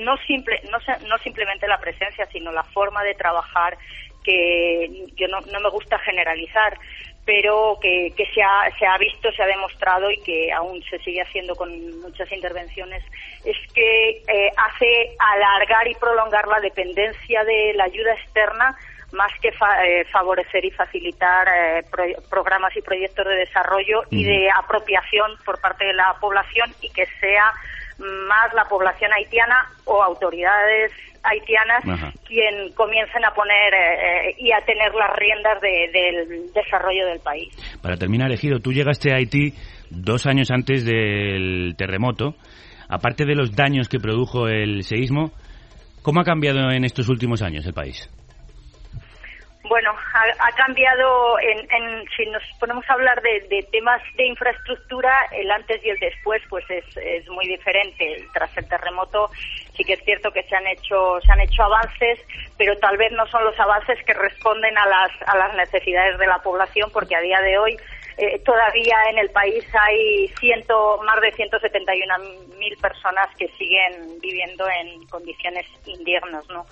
no simple, no, no simplemente la presencia, sino la forma de trabajar que yo no, no me gusta generalizar, pero que, que se, ha, se ha visto, se ha demostrado y que aún se sigue haciendo con muchas intervenciones, es que eh, hace alargar y prolongar la dependencia de la ayuda externa más que fa- eh, favorecer y facilitar eh, pro- programas y proyectos de desarrollo y de apropiación por parte de la población y que sea más la población haitiana o autoridades haitianas Ajá. quien comiencen a poner eh, eh, y a tener las riendas de- del desarrollo del país. Para terminar, Ejido, tú llegaste a Haití dos años antes del terremoto. Aparte de los daños que produjo el seísmo, ¿cómo ha cambiado en estos últimos años el país? Bueno, ha, ha cambiado, en, en- si nos ponemos a hablar de, de temas de infraestructura, el antes y el después pues es, es muy diferente. Tras el terremoto sí que es cierto que se han hecho se han hecho avances, pero tal vez no son los avances que responden a las, a las necesidades de la población, porque a día de hoy eh, todavía en el país hay ciento, más de 171.000 personas que siguen viviendo en condiciones indignas, ¿no?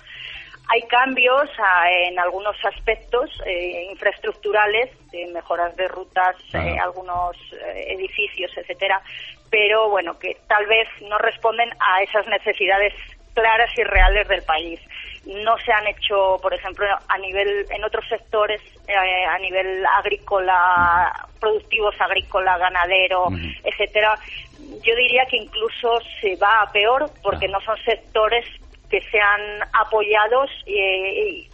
Hay cambios ah, en algunos aspectos eh, infraestructurales, de mejoras de rutas, eh, algunos eh, edificios, etcétera, pero bueno, que tal vez no responden a esas necesidades claras y reales del país. No se han hecho, por ejemplo, a nivel en otros sectores, eh, a nivel agrícola, productivos agrícola, ganadero, etcétera. Yo diría que incluso se va a peor porque no son sectores que sean apoyados eh,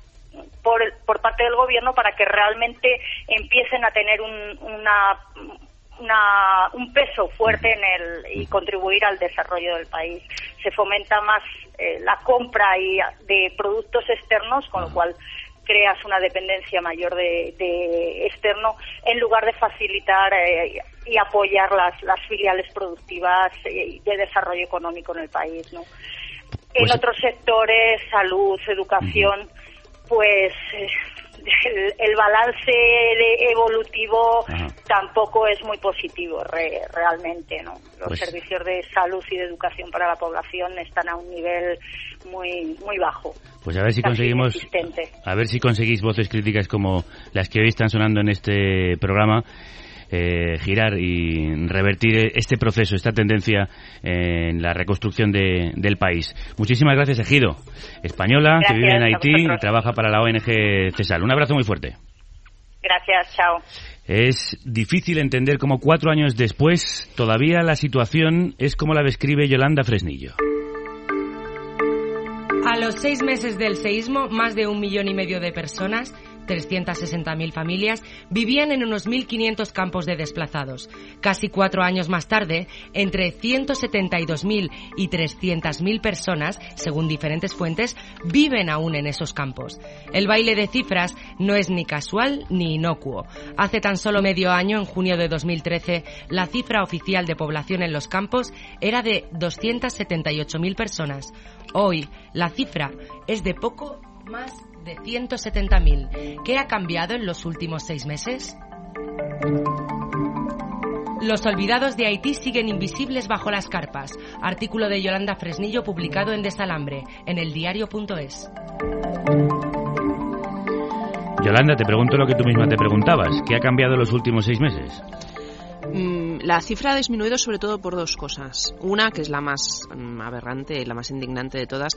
por, por parte del gobierno para que realmente empiecen a tener un, una, una- un peso fuerte en el y contribuir al desarrollo del país. Se fomenta más eh, la compra y de productos externos, con lo cual creas una dependencia mayor de, de externo en lugar de facilitar eh, y apoyar las, las filiales productivas eh, de desarrollo económico en el país, ¿no? En Pues- otros sectores, salud, educación, pues eh, el, el balance evolutivo tampoco es muy positivo re- realmente, ¿no? Los Pues- servicios de salud y de educación para la población están a un nivel muy muy bajo. Pues a ver si conseguimos a ver si conseguís voces críticas como las que hoy están sonando en este programa eh, girar y revertir este proceso, esta tendencia en la reconstrucción de- del país. Muchísimas gracias, Ejido, española que vive en Haití y trabaja para la ONG CESAL. Un abrazo muy fuerte. Gracias, chao. Es difícil entender cómo cuatro años después todavía la situación es como la describe Yolanda Fresnillo. A los seis meses del seísmo, más de un millón y medio de personas, 360.000 familias, vivían en unos 1.500 campos de desplazados. Casi cuatro años más tarde, entre 172.000 y 300.000 personas, según diferentes fuentes, viven aún en esos campos. El baile de cifras no es ni casual ni inocuo. Hace tan solo medio año, en junio de 2013, la cifra oficial de población en los campos era de 278.000 personas. Hoy, la cifra es de poco más de 170.000. ¿Qué ha cambiado en los últimos seis meses? Los olvidados de Haití siguen invisibles bajo las carpas. Artículo de Yolanda Fresnillo publicado en Desalambre, en el diario.es. Yolanda, te pregunto lo que tú misma te preguntabas. ¿Qué ha cambiado en los últimos seis meses? Mm, La cifra ha disminuido sobre todo por dos cosas. Una, que es la más mm, aberrante, la más indignante de todas,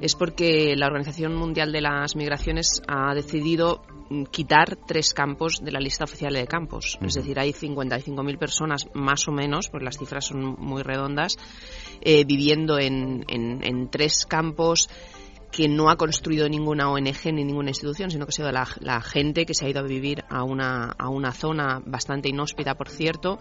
es porque la Organización Mundial de las Migraciones ha decidido mm, quitar tres campos de la lista oficial de campos. Es decir, hay 55.000 personas más o menos, pues las cifras son muy redondas, eh, viviendo en, en, en tres campos que no ha construido ninguna ONG ni ninguna institución, sino que ha sido la, gente que se ha ido a vivir a una, a una zona bastante inhóspita, por cierto,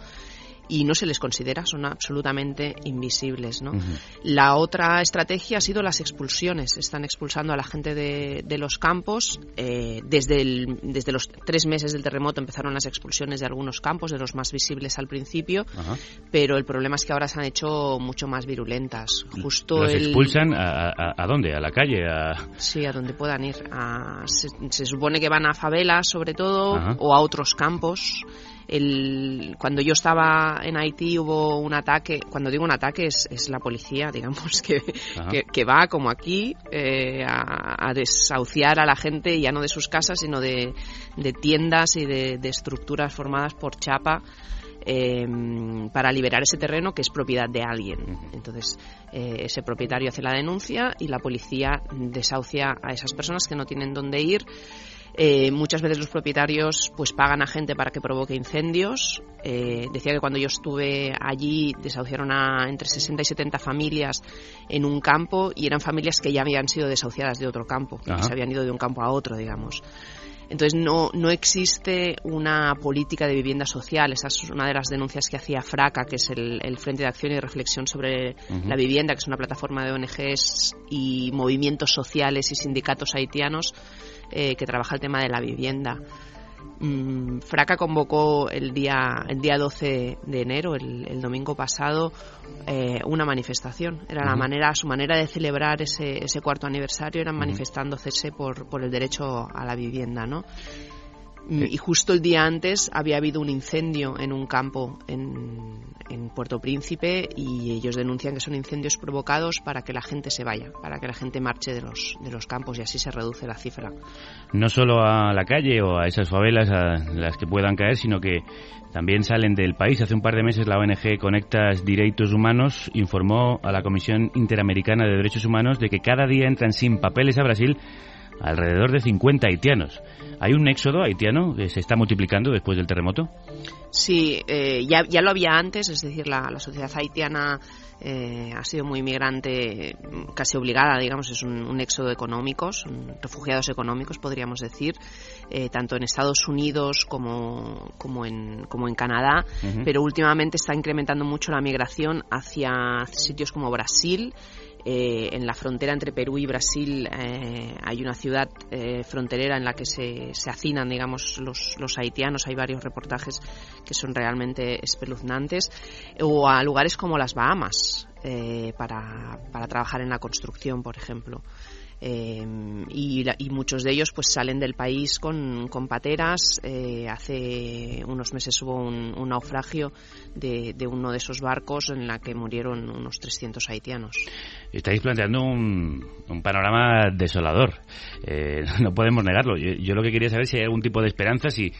y no se les considera, son absolutamente invisibles. ¿no? Uh -huh. La otra estrategia ha sido las expulsiones. Están expulsando a la gente de, de los campos. Eh, desde, el, desde los tres meses del terremoto empezaron las expulsiones de algunos campos, de los más visibles al principio, uh -huh. pero el problema es que ahora se han hecho mucho más virulentas. Justo ¿Los el... expulsan a, a, a, dónde? ¿A la calle? A... Sí, a donde puedan ir. A, se, se, supone que van a favelas, sobre todo, uh -huh. o a otros campos. El, cuando yo estaba en Haití hubo un ataque, cuando digo un ataque es, es la policía, digamos, que, que, que, va como aquí eh, a, a, desahuciar a la gente ya no de sus casas, sino de, de tiendas y de, de, estructuras formadas por chapa. Eh, para liberar ese terreno que es propiedad de alguien. Entonces, eh, ese propietario hace la denuncia y la policía desahucia a esas personas que no tienen dónde ir. Eh, muchas veces los propietarios pues pagan a gente para que provoque incendios. Eh, decía que cuando yo estuve allí desahuciaron a entre 60 y 70 familias en un campo y eran familias que ya habían sido desahuciadas de otro campo, que se habían ido de un campo a otro, digamos. Entonces no, no existe una política de vivienda social. Esa es una de las denuncias que hacía FRACA, que es el, el Frente de Acción y Reflexión sobre uh -huh. la Vivienda, que es una plataforma de ONGs y movimientos sociales y sindicatos haitianos eh, que trabaja el tema de la vivienda. Mm, Fraca convocó el día, el día 12 de enero, el, el domingo pasado, eh, una manifestación. Era uh -huh. la manera, su manera de celebrar ese, ese cuarto aniversario era uh -huh. manifestándose por, por el derecho a la vivienda, ¿no? Sí. Y justo el día antes había habido un incendio en un campo en, en, Puerto Príncipe y ellos denuncian que son incendios provocados para que la gente se vaya, para que la gente marche de los, de los campos y así se reduce la cifra. No solo a la calle o a esas favelas a las que puedan caer, sino que también salen del país. Hace un par de meses la ONG Conectas Derechos Humanos informó a la Comisión Interamericana de Derechos Humanos de que cada día entran sin papeles a Brasil alrededor de 50 haitianos. ¿Hay un éxodo haitiano que se está multiplicando después del terremoto? Sí, eh, ya, ya, lo había antes, es decir, la, la sociedad haitiana eh, ha sido muy inmigrante, casi obligada, digamos, es un, un éxodo económico, son refugiados económicos, podríamos decir, eh, tanto en Estados Unidos como, como, en, como en Canadá, uh -huh. pero últimamente está incrementando mucho la migración hacia sitios como Brasil, eh, en la frontera entre Perú y Brasil eh, hay una ciudad eh, fronterera en la que se, se hacinan, digamos, los, los, haitianos. Hay varios reportajes que son realmente espeluznantes. O a lugares como las Bahamas eh, para, para trabajar en la construcción, por ejemplo. Eh, y, y, muchos de ellos pues salen del país con, con pateras. Eh, hace unos meses hubo un, un naufragio de, de, uno de esos barcos en la que murieron unos 300 haitianos. Estáis planteando un, un panorama desolador. Eh, no podemos negarlo. Yo, yo, lo que quería saber si hay algún tipo de esperanza, si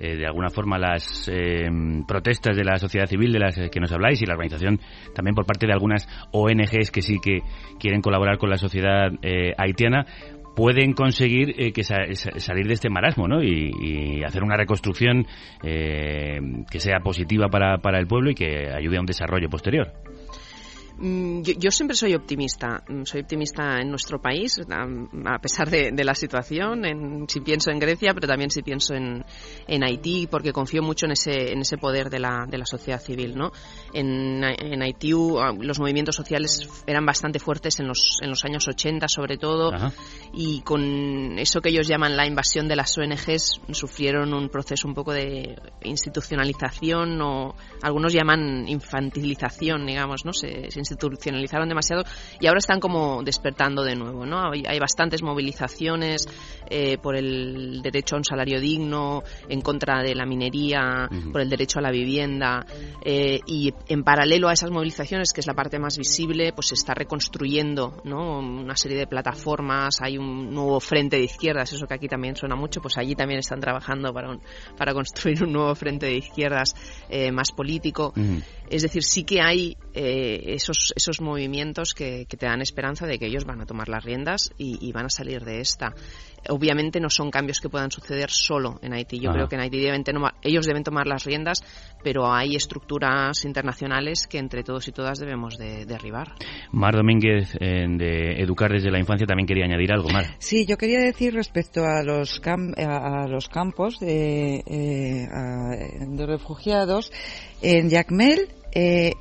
eh, de alguna forma las eh, protestas de la sociedad civil de las que nos habláis y la organización también por parte de algunas ONGs que sí que quieren colaborar con la sociedad eh, haitiana pueden conseguir eh, que sa salir de este marasmo ¿no? y, y hacer una reconstrucción eh, que sea positiva para, para el pueblo y que ayude a un desarrollo posterior. Mm, yo, yo, siempre soy optimista. Mm, soy optimista en nuestro país, a pesar de, de la situación. En, si pienso en Grecia, pero también si pienso en, en Haití, porque confío mucho en ese, en ese poder de la, de la sociedad civil. ¿no? En, en Haití los movimientos sociales eran bastante fuertes en los, en los años 80, sobre todo, Ajá. y con eso que ellos llaman la invasión de las ONGs, sufrieron un proceso un poco de institucionalización o algunos llaman infantilización, digamos, ¿no? Se, se institucionalizaron demasiado y ahora están como despertando de nuevo, ¿no? Hay, hay bastantes movilizaciones eh, por el derecho a un salario digno, en contra de la minería, uh -huh. por el derecho a la vivienda eh, y en paralelo a esas movilizaciones, que es la parte más visible, pues se está reconstruyendo, ¿no? Una serie de plataformas, hay un nuevo frente de izquierdas, eso que aquí también suena mucho, pues allí también están trabajando para, un, para construir un nuevo frente de izquierdas eh, más político. Uh -huh. Es decir, sí que hay eh, esos, esos movimientos que, te dan esperanza de que ellos van a tomar las riendas y, van a salir de esta. Obviamente no son cambios que puedan suceder solo en Haití. Yo creo que en Haití deben ellos deben tomar las riendas, pero hay estructuras internacionales que entre todos y todas debemos de derribar. Mar Domínguez, de Educar desde la Infancia, también quería añadir algo, Mar. Sí, yo quería decir respecto a los, a los campos de, eh, de refugiados, en Yacmel eh,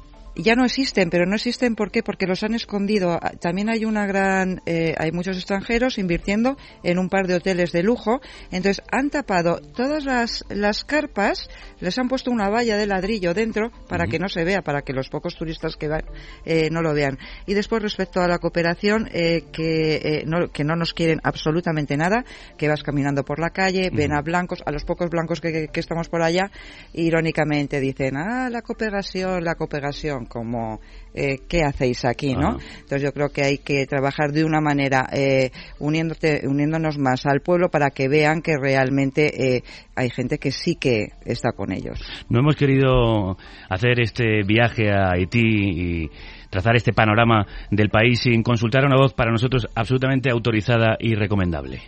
ya no existen, pero no existen ¿por qué? Porque los han escondido. También hay una gran, eh, hay muchos extranjeros invirtiendo en un par de hoteles de lujo. Entonces han tapado todas las, las carpas, les han puesto una valla de ladrillo dentro para que no se vea, para que los pocos turistas que van eh, no lo vean. Y después respecto a la cooperación, eh, que, no, que no nos quieren absolutamente nada, que vas caminando por la calle, ven a blancos, a los pocos blancos que, que estamos por allá, irónicamente dicen, ah, la cooperación, la cooperación como eh, qué hacéis aquí, ¿no? Entonces yo creo que hay que trabajar de una manera eh, uniéndote, uniéndonos más al pueblo para que vean que realmente eh, hay gente que sí que está con ellos. No hemos querido hacer este viaje a Haití y trazar este panorama del país sin consultar a una voz para nosotros absolutamente autorizada y recomendable.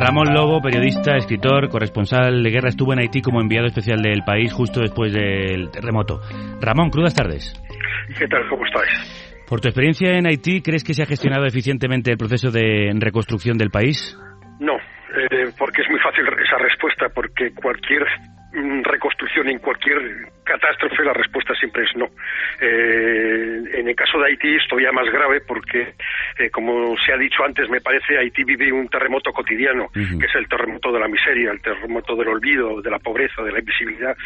Ramón Lobo, periodista, escritor, corresponsal de guerra, estuvo en Haití como enviado especial del país justo después del terremoto. Ramón, crudas tardes. ¿Qué tal? ¿Cómo estáis? Por tu experiencia en Haití, ¿crees que se ha gestionado eficientemente el proceso de reconstrucción del país? No, eh, porque es muy fácil esa respuesta, porque cualquier reconstrucción en cualquier catástrofe, la respuesta siempre es no. Eh, en el caso de Haití es todavía más grave porque, eh, como se ha dicho antes, me parece Haití vive un terremoto cotidiano, que es el terremoto de la miseria, el terremoto del olvido, de la pobreza, de la invisibilidad.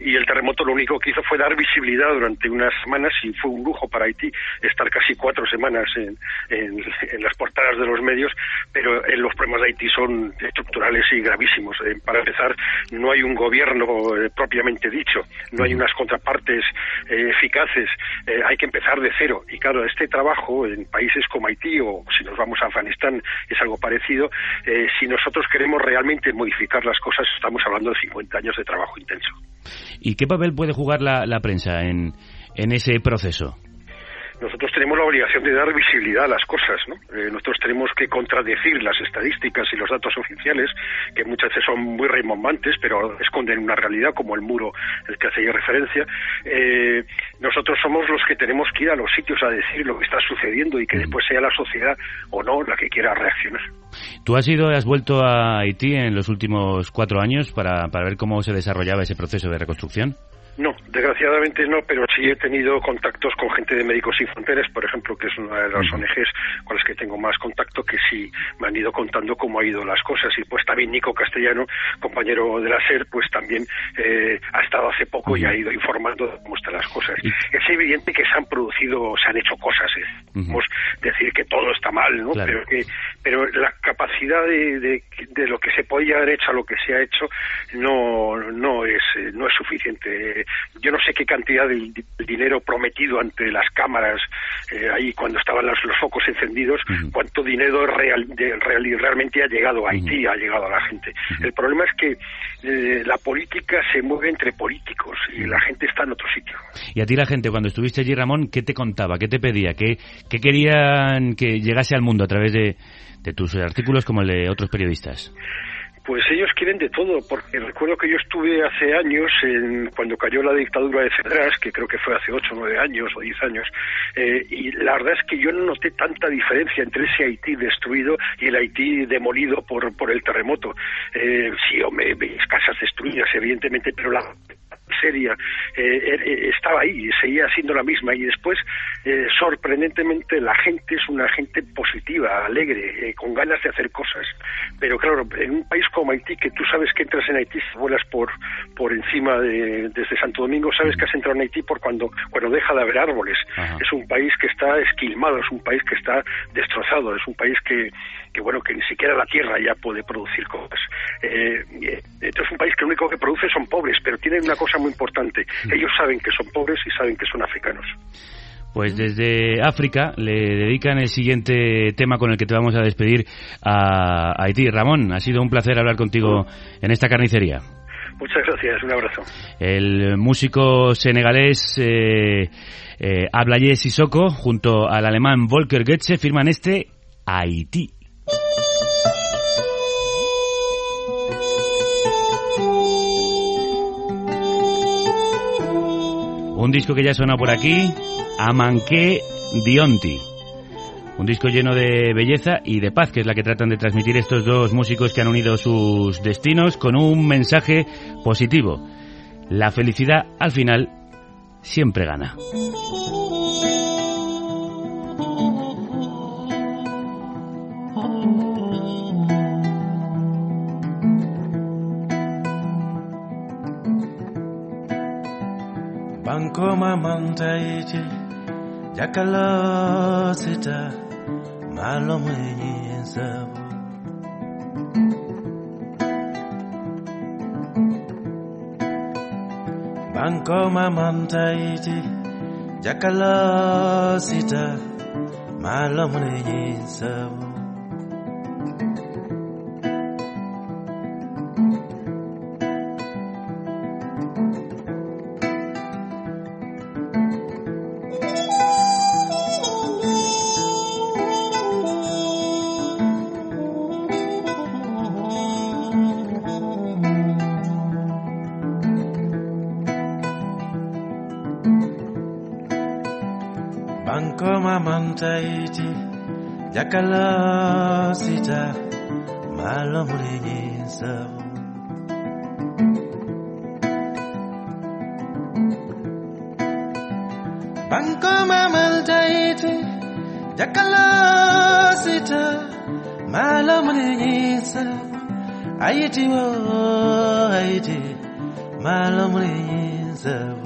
Y el terremoto lo único que hizo fue dar visibilidad durante unas semanas y fue un lujo para Haití estar casi cuatro semanas en, las portadas de los medios, pero en los problemas de Haití son estructurales y gravísimos. Eh, para empezar, no hay un gobierno propiamente dicho, no hay unas contrapartes eh, eficaces, eh, hay que empezar de cero. Y claro, este trabajo en países como Haití o si nos vamos a Afganistán es algo parecido. Eh, si nosotros queremos realmente modificar las cosas, estamos hablando de 50 años de trabajo intenso. ¿Y qué papel puede jugar la, la prensa en, en ese proceso? Nosotros tenemos la obligación de dar visibilidad a las cosas, ¿no? Eh, nosotros tenemos que contradecir las estadísticas y los datos oficiales, que muchas veces son muy rimbombantes, pero esconden una realidad, como el muro el que hacía referencia. Eh, nosotros somos los que tenemos que ir a los sitios a decir lo que está sucediendo y que después sea la sociedad o no la que quiera reaccionar. ¿Tú has ido, has vuelto a Haití en los últimos cuatro años para, para ver cómo se desarrollaba ese proceso de reconstrucción? No, desgraciadamente no, pero sí he tenido contactos con gente de Médicos Sin Fronteras, por ejemplo, que es una de las ONGs con las que tengo más contacto, que sí me han ido contando cómo ha ido las cosas. Y pues también Nico Castellano, compañero de la SER, pues también eh, ha estado hace poco y ha ido informando de cómo están las cosas. Es evidente que se han producido, se han hecho cosas. ¿eh? decir que todo está mal, ¿no? Pero, que, pero la capacidad de, de, lo que se podía haber hecho a lo que se ha hecho no, no, es, eh, no es suficiente yo no sé qué cantidad de, dinero prometido ante las cámaras eh, ahí cuando estaban los, focos encendidos, cuánto dinero real, realmente ha llegado a Haití, ha llegado a la gente. El problema es que eh, la política se mueve entre políticos y la gente está en otro sitio. Y a ti la gente, cuando estuviste allí, Ramón, ¿qué te contaba? ¿Qué te pedía? ¿Qué, qué querían que llegase al mundo a través de, de tus artículos como el de otros periodistas? Pues ellos quieren de todo, porque recuerdo que yo estuve hace años, en, cuando cayó la dictadura de Cedras, que creo que fue hace 8 o 9 años o 10 años, eh, y la verdad es que yo no noté tanta diferencia entre ese Haití destruido y el Haití demolido por, por el terremoto. Eh, sí, hombre, casas destruidas, evidentemente, pero la seria eh, eh, estaba ahí y seguía siendo la misma. Y después eh, sorprendentemente la gente es una gente positiva alegre con ganas de hacer cosas. Pero claro en un país como Haití que tú sabes que entras en Haití vuelas por por encima de desde Santo Domingo sabes que has entrado en Haití por cuando cuando deja de haber árboles. Es un país que está esquilmado es un país que está destrozado es un país que que bueno que ni siquiera la tierra ya puede producir cosas eh, esto es un país que lo único que produce son pobres pero tienen una cosa muy importante. Ellos saben que son pobres y saben que son africanos. Pues desde África le dedican el siguiente tema con el que te vamos a despedir a Haití. Ramón, ha sido un placer hablar contigo en esta carnicería. Muchas gracias, un abrazo. El músico senegalés eh, eh, Sissoko junto al alemán Volker Goetze firman este Haití. Un disco que ya suena por aquí, Amanqué Dionti. Un disco lleno de belleza y de paz, que es la que tratan de transmitir estos dos músicos que han unido sus destinos con un mensaje positivo. La felicidad al final siempre gana. koma mantaiti jakala sita malo mwenye sabu bankoma mantaiti jakalo sita malo mwenye sabu Jakala sita malam renyesem Bangkoma maldaiti Jakala sita malam renyesem Aiti wo aiti malam renyesem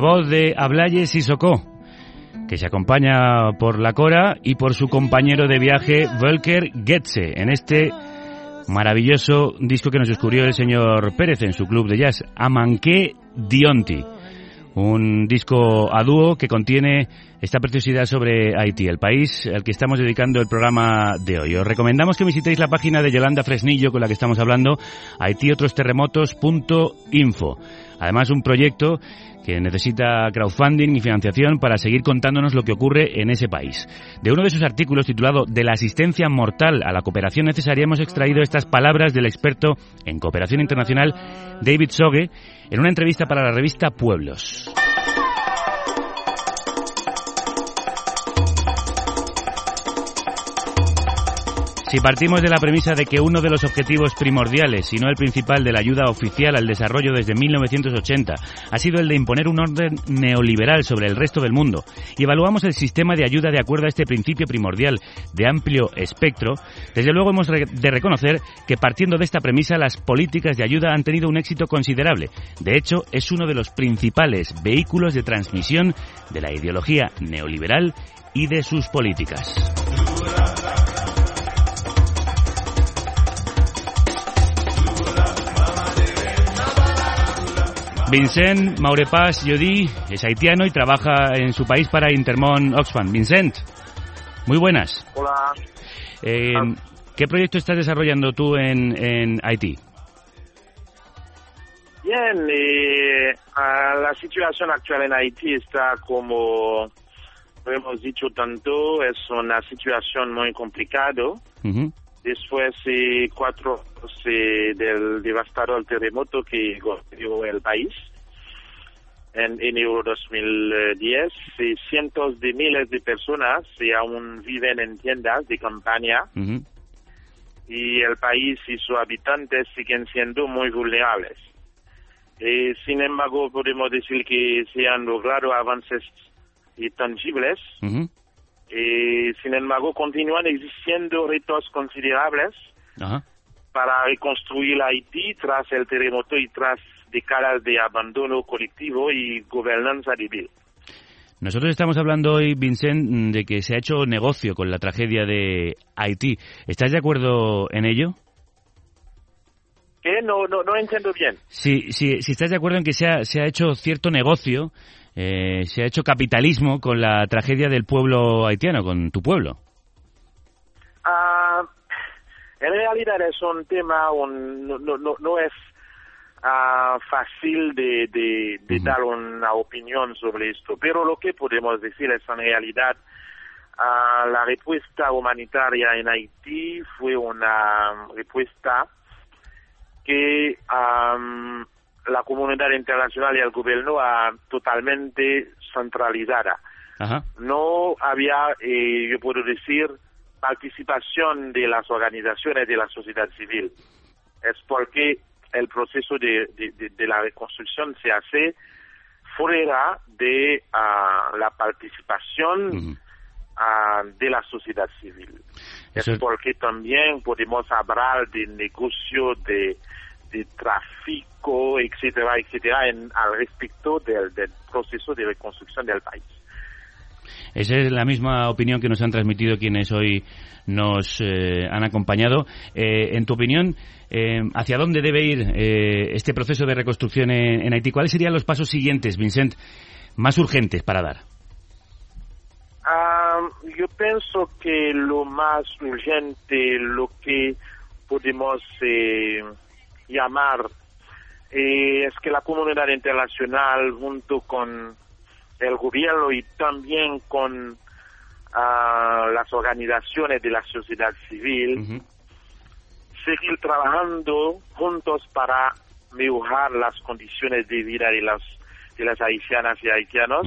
La voz de Ablaye Sissoko, que se acompaña por la cora y por su compañero de viaje Volker Goetze en este maravilloso disco que nos descubrió el señor Pérez en su club de jazz, Amanqué Dionti. Un disco a dúo que contiene esta preciosidad sobre Haití, el país al que estamos dedicando el programa de hoy. Os recomendamos que visitéis la página de Yolanda Fresnillo con la que estamos hablando, haitiotrosterremotos.info. Además, un proyecto que necesita crowdfunding y financiación para seguir contándonos lo que ocurre en ese país. De uno de sus artículos titulado De la asistencia mortal a la cooperación necesaria hemos extraído estas palabras del experto en cooperación internacional David Soge en una entrevista para la revista Pueblos. Si partimos de la premisa de que uno de los objetivos primordiales, si no el principal de la ayuda oficial al desarrollo desde 1980, ha sido el de imponer un orden neoliberal sobre el resto del mundo, y evaluamos el sistema de ayuda de acuerdo a este principio primordial de amplio espectro, desde luego hemos de reconocer que partiendo de esta premisa las políticas de ayuda han tenido un éxito considerable. De hecho, es uno de los principales vehículos de transmisión de la ideología neoliberal y de sus políticas. Vincent Maurepas Jodi es haitiano y trabaja en su país para Intermón Oxfam. Vincent, muy buenas. Hola. Eh, ¿Qué proyecto estás desarrollando tú en, en Haití? Bien, eh, la situación actual en Haití está como lo hemos dicho tanto, es una situación muy complicada. Después de cuatro eh, del devastador terremoto que golpeó el país en enero 2010, eh, cientos de miles de personas aún viven en tiendas de campaña y el país y sus habitantes siguen siendo muy vulnerables. Eh, sin embargo, podemos decir que se han logrado avances eh, tangibles. Eh, sin embargo, continúan existiendo retos considerables. Para reconstruir Haití tras el terremoto y tras décadas de abandono colectivo y gobernanza débil. Nosotros estamos hablando hoy, Vincent, de que se ha hecho negocio con la tragedia de Haití. ¿Estás de acuerdo en ello? ¿Qué? No, no, no entiendo bien. Si, si, si estás de acuerdo en que se ha, se ha hecho cierto negocio, eh, se ha hecho capitalismo con la tragedia del pueblo haitiano, con tu pueblo. Ah, en realidad es un tema, un, no, no, no- es ah, fácil de, de, de dar una opinión sobre esto, pero lo que podemos decir es en realidad ah, la respuesta humanitaria en Haití fue una respuesta que am, la comunidad internacional y el gobierno ha totalmente centralizada. No había, eh, yo puedo decir, participación de las organizaciones de la sociedad civil. Es porque el proceso de, de- de- de la reconstrucción se hace fuera de ah, la participación ah, de la sociedad civil. Eso es- porque también podemos hablar de negocio, de, de tráfico, etcétera, etcétera, en, al respecto del, del proceso de reconstrucción del país. Esa es la misma opinión que nos han transmitido quienes hoy nos eh, han acompañado. Eh, en tu opinión, eh, ¿hacia dónde debe ir este proceso de reconstrucción en, Haití? ¿Cuáles serían los pasos siguientes, Vincent, más urgentes para dar? Ah, yo pienso que lo más urgente, lo que podemos llamar, es que la comunidad internacional, junto con el gobierno y también con ah, las organizaciones de la sociedad civil, seguir trabajando juntos para mejorar las condiciones de vida de las, de las haitianas y haitianos,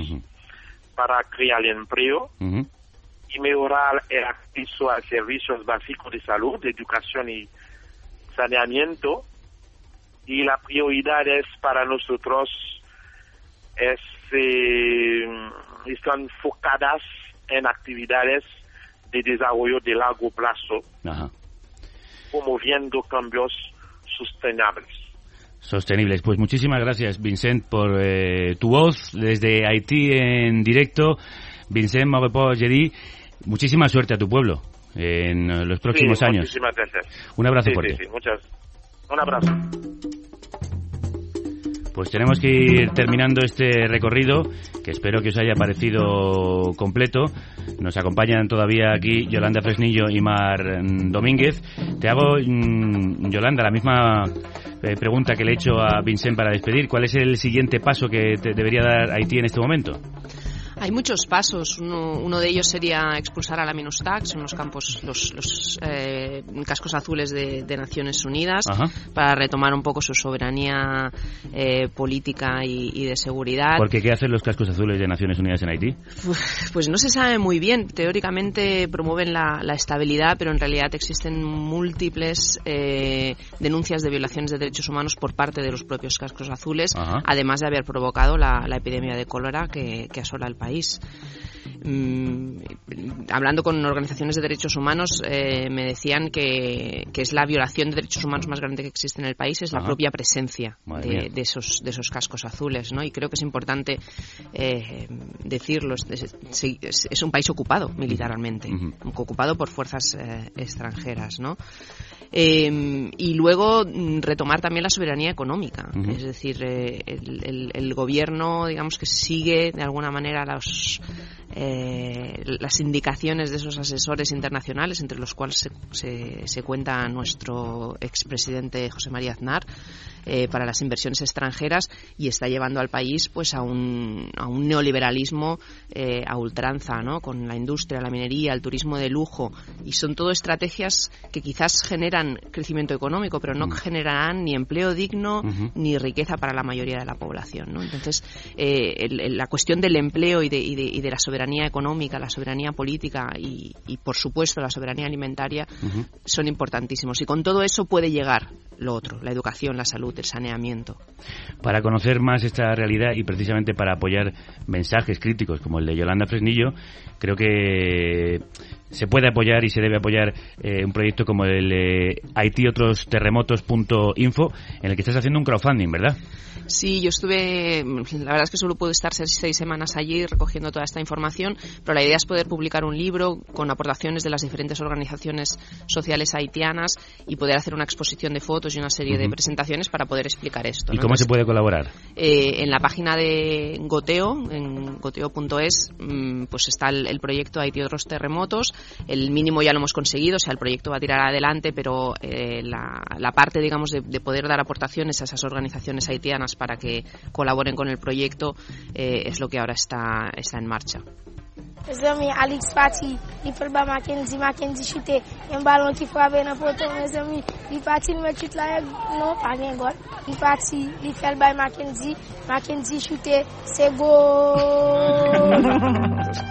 para crear empleo y mejorar el acceso a servicios básicos de salud, de educación y saneamiento. Y la prioridad es para nosotros es, eh, están enfocadas en actividades de desarrollo de largo plazo, Ajá. promoviendo cambios sostenibles. Sostenibles. Pues muchísimas gracias, Vincent, por eh, tu voz desde Haití en directo. Vincent Maurepo Jedi, muchísima suerte a tu pueblo en eh, los próximos Sí, años. Muchísimas gracias. Un abrazo Sí, fuerte. sí, muchas. Un abrazo. Pues tenemos que ir terminando este recorrido, que espero que os haya parecido completo. Nos acompañan todavía aquí Yolanda Fresnillo y Mar mm, Domínguez. Te hago, mm, Yolanda, la misma eh, pregunta que le he hecho a Vincent para despedir. ¿Cuál es el siguiente paso que te debería dar Haití en este momento? Hay muchos pasos. Uno, uno de ellos sería expulsar a la MINUSTAH, que son los campos, los, los eh, cascos azules de, de Naciones Unidas, Ajá. para retomar un poco su soberanía eh, política y, y de seguridad. Porque ¿qué hacen los cascos azules de Naciones Unidas en Haití? Pues no se sabe muy bien. Teóricamente promueven la, la estabilidad, pero en realidad existen múltiples eh, denuncias de violaciones de derechos humanos por parte de los propios cascos azules, Ajá. además de haber provocado la, la epidemia de cólera que, que asola el país. Mm, hablando con organizaciones de derechos humanos, eh, me decían que, que es la violación de derechos humanos más grande que existe en el país, es la propia presencia de, de esos, de esos cascos azules, ¿no? Y creo que es importante eh, decirlo. Es, es- un país ocupado militarmente, ocupado por fuerzas eh, extranjeras, ¿no? Eh, y luego mm, retomar también la soberanía económica, es decir, eh, el, el- el gobierno, digamos que sigue de alguna manera los, eh, las indicaciones de esos asesores internacionales, entre los cuales se, se- se cuenta nuestro expresidente José María Aznar, eh, para las inversiones extranjeras y está llevando al país pues a un, a un neoliberalismo eh, a ultranza, ¿no? Con la industria, la minería, el turismo de lujo. Y son todo estrategias que quizás generan crecimiento económico, pero no generarán ni empleo digno ni riqueza para la mayoría de la población, ¿no? Entonces, eh, el- el- la cuestión del empleo y de, y de- y de la soberanía económica, la soberanía política y, y, por supuesto, la soberanía alimentaria son importantísimos. Y con todo eso puede llegar lo otro, la educación, la salud, el saneamiento. Para conocer más esta realidad y precisamente para apoyar mensajes críticos como el de Yolanda Fresnillo, creo que se puede apoyar y se debe apoyar eh, un proyecto como el eh, Haití otros terremotos.info en el que estás haciendo un crowdfunding, ¿verdad? Sí, yo estuve, la verdad es que solo pude estar seis, seis, semanas allí recogiendo toda esta información, pero la idea es poder publicar un libro con aportaciones de las diferentes organizaciones sociales haitianas y poder hacer una exposición de fotos y una serie de presentaciones para poder explicar esto. ¿Y cómo se puede colaborar? Eh, en la página de Goteo, en goteo.es, mm, pues está el, el, proyecto Haití otros terremotos. El mínimo ya lo hemos conseguido, o sea, el proyecto va a tirar adelante, pero eh, la, la, parte, digamos, de, de poder dar aportaciones a esas organizaciones haitianas para que colaboren con el proyecto eh, es lo que ahora está, está en marcha. Mes ami, Alex Pati, li fel ba Mackenzie, Mackenzie chute, yon balon ki frape nan poto, mes ami, li pati li met chute la, non, pa gen gol, li pati, li fel ba Mackenzie, Mackenzie chute, se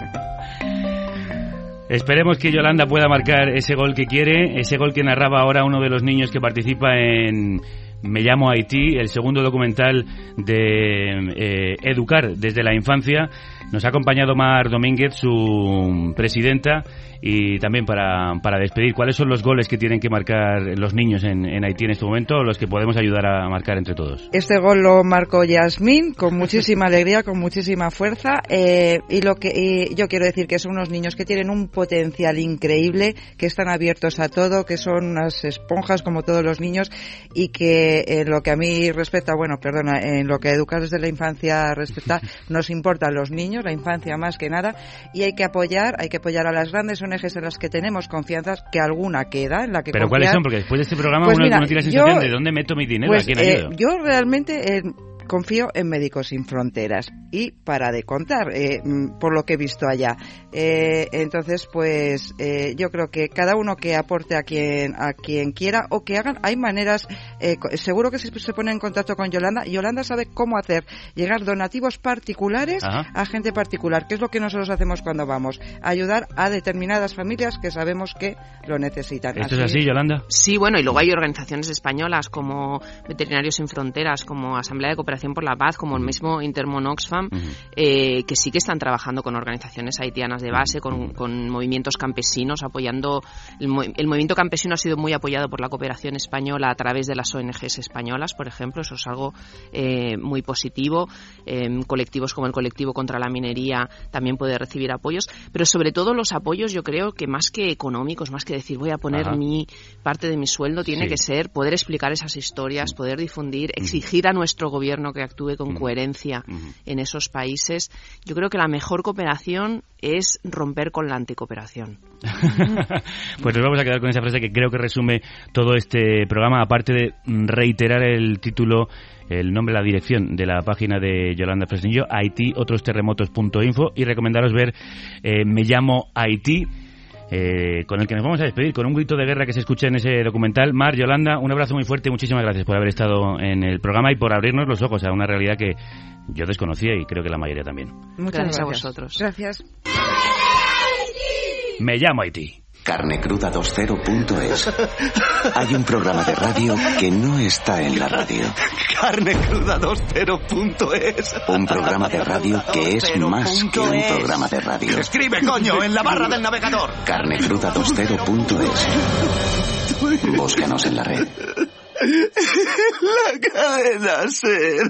Esperemos que Yolanda pueda marcar ese gol que quiere, ese gol que narraba ahora uno de los niños que participa en Me llamo Haití, el segundo documental de eh, Educar desde la infancia. Nos ha acompañado Mar Domínguez, su presidenta, y también para, para despedir, ¿cuáles son los goles que tienen que marcar los niños en, en Haití en este momento los que podemos ayudar a marcar entre todos? Este gol lo marcó Yasmín con muchísima alegría, con muchísima fuerza eh, y lo que y yo quiero decir que son unos niños que tienen un potencial increíble, que están abiertos a todo, que son unas esponjas como todos los niños y que en lo que a mí respecta, bueno, perdona, en lo que educar desde la infancia respecta, nos importan los niños, la infancia más que nada y hay que apoyar, hay que apoyar a las grandes ONGs en las que tenemos confianza, que alguna queda, en la que ¿Pero confiar. cuáles son? Porque después de este programa Pues uno, mira, uno tiene la sensación yo- de dónde meto mi dinero, Pues, a quién eh, ayudo. yo realmente eh, confío en Médicos Sin Fronteras y para de contar, eh, mm, por lo que he visto allá. Eh, entonces, pues eh, yo creo que cada uno que aporte a quien a quien quiera o que hagan, hay maneras, eh, seguro que se, se pone en contacto con Yolanda. Yolanda sabe cómo hacer llegar donativos particulares Ajá. a gente particular, que es lo que nosotros hacemos cuando vamos, ayudar a determinadas familias que sabemos que lo necesitan. ¿Esto es así, Yolanda? Sí, bueno, y luego hay organizaciones españolas como Veterinarios Sin Fronteras, como Asamblea de Cooperación por la Paz, como el mismo Intermon Oxfam, eh, que sí que están trabajando con organizaciones haitianas de base, con, con movimientos campesinos, apoyando. El, mo- el movimiento campesino ha sido muy apoyado por la cooperación española a través de las ONGs españolas, por ejemplo, eso es algo eh, muy positivo. Eh, colectivos como el colectivo contra la minería también puede recibir apoyos, pero sobre todo los apoyos, yo creo que más que económicos, más que decir voy a poner Ajá. mi parte de mi sueldo, tiene Sí. que ser poder explicar esas historias, poder difundir, exigir a nuestro gobierno que actúe con coherencia en esos países. Yo creo que la mejor cooperación es romper con la anticooperación. Pues nos vamos a quedar con esa frase que creo que resume todo este programa, aparte de reiterar el título, el nombre, la dirección de la página de Yolanda Fresnillo, Haití, otros terremotos.info, y recomendaros ver eh, Me llamo Haití, eh, con el que nos vamos a despedir, con un grito de guerra que se escucha en ese documental. Mar, Yolanda, un abrazo muy fuerte y muchísimas gracias por haber estado en el programa y por abrirnos los ojos a una realidad que yo desconocía y creo que la mayoría también. Muchas Gracias a gracias. vosotros. Gracias. Me llamo Haití. Carnecruda20.es. Hay un programa de radio que no está en la radio. Carnecruda20.es. Un programa de radio que es más que un programa de radio. Escribe, coño, en la barra del navegador. Carnecruda20.es. Búscanos en la red. La cadena ser.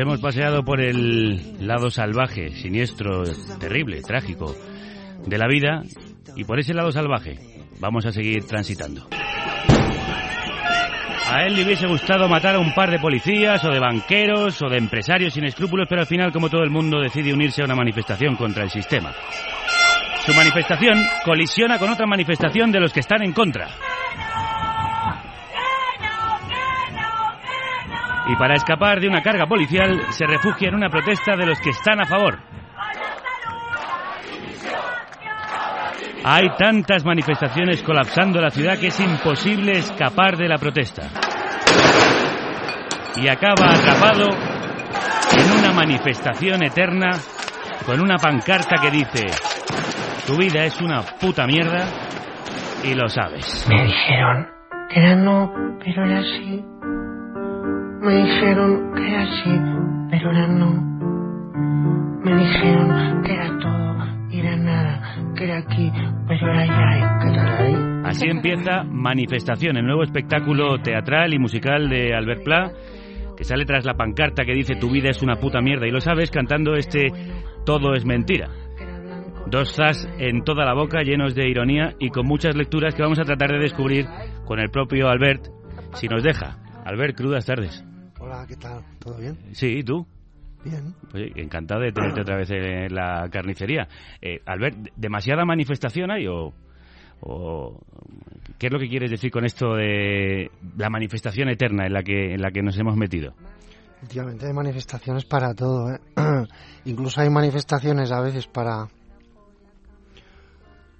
Hemos paseado por el lado salvaje, siniestro, terrible, trágico de la vida y por ese lado salvaje vamos a seguir transitando. A él le hubiese gustado matar a un par de policías o de banqueros o de empresarios sin escrúpulos, pero al final, como todo el mundo, decide unirse a una manifestación contra el sistema. Su manifestación colisiona con otra manifestación de los que están en contra. Y para escapar de una carga policial, se refugia en una protesta de los que están a favor. Hay tantas manifestaciones colapsando la ciudad que es imposible escapar de la protesta. Y acaba atrapado en una manifestación eterna con una pancarta que dice, tu vida es una puta mierda y lo sabes. Me dijeron que era no, pero era sí. Me dijeron que era sí, pero era no. Me dijeron que era todo y era nada, que era aquí, pero era allá. ¿Qué tal ahí? Así empieza Manifestación, el nuevo espectáculo teatral y musical de Albert Pla, que sale tras la pancarta que dice tu vida es una puta mierda y lo sabes, cantando este Todo es mentira. Dos zas en toda la boca, llenos de ironía y con muchas lecturas que vamos a tratar de descubrir con el propio Albert, si nos deja. Albert, crudas tardes. Hola, ¿qué tal? ¿Todo bien? Sí, ¿y tú? Bien. Encantado de tenerte otra vez en la carnicería. Eh, Albert, ¿demasiada manifestación hay o, o qué es lo que quieres decir con esto de la manifestación eterna en la que en la que nos hemos metido? Últimamente hay manifestaciones para todo, ¿eh? Incluso hay manifestaciones a veces para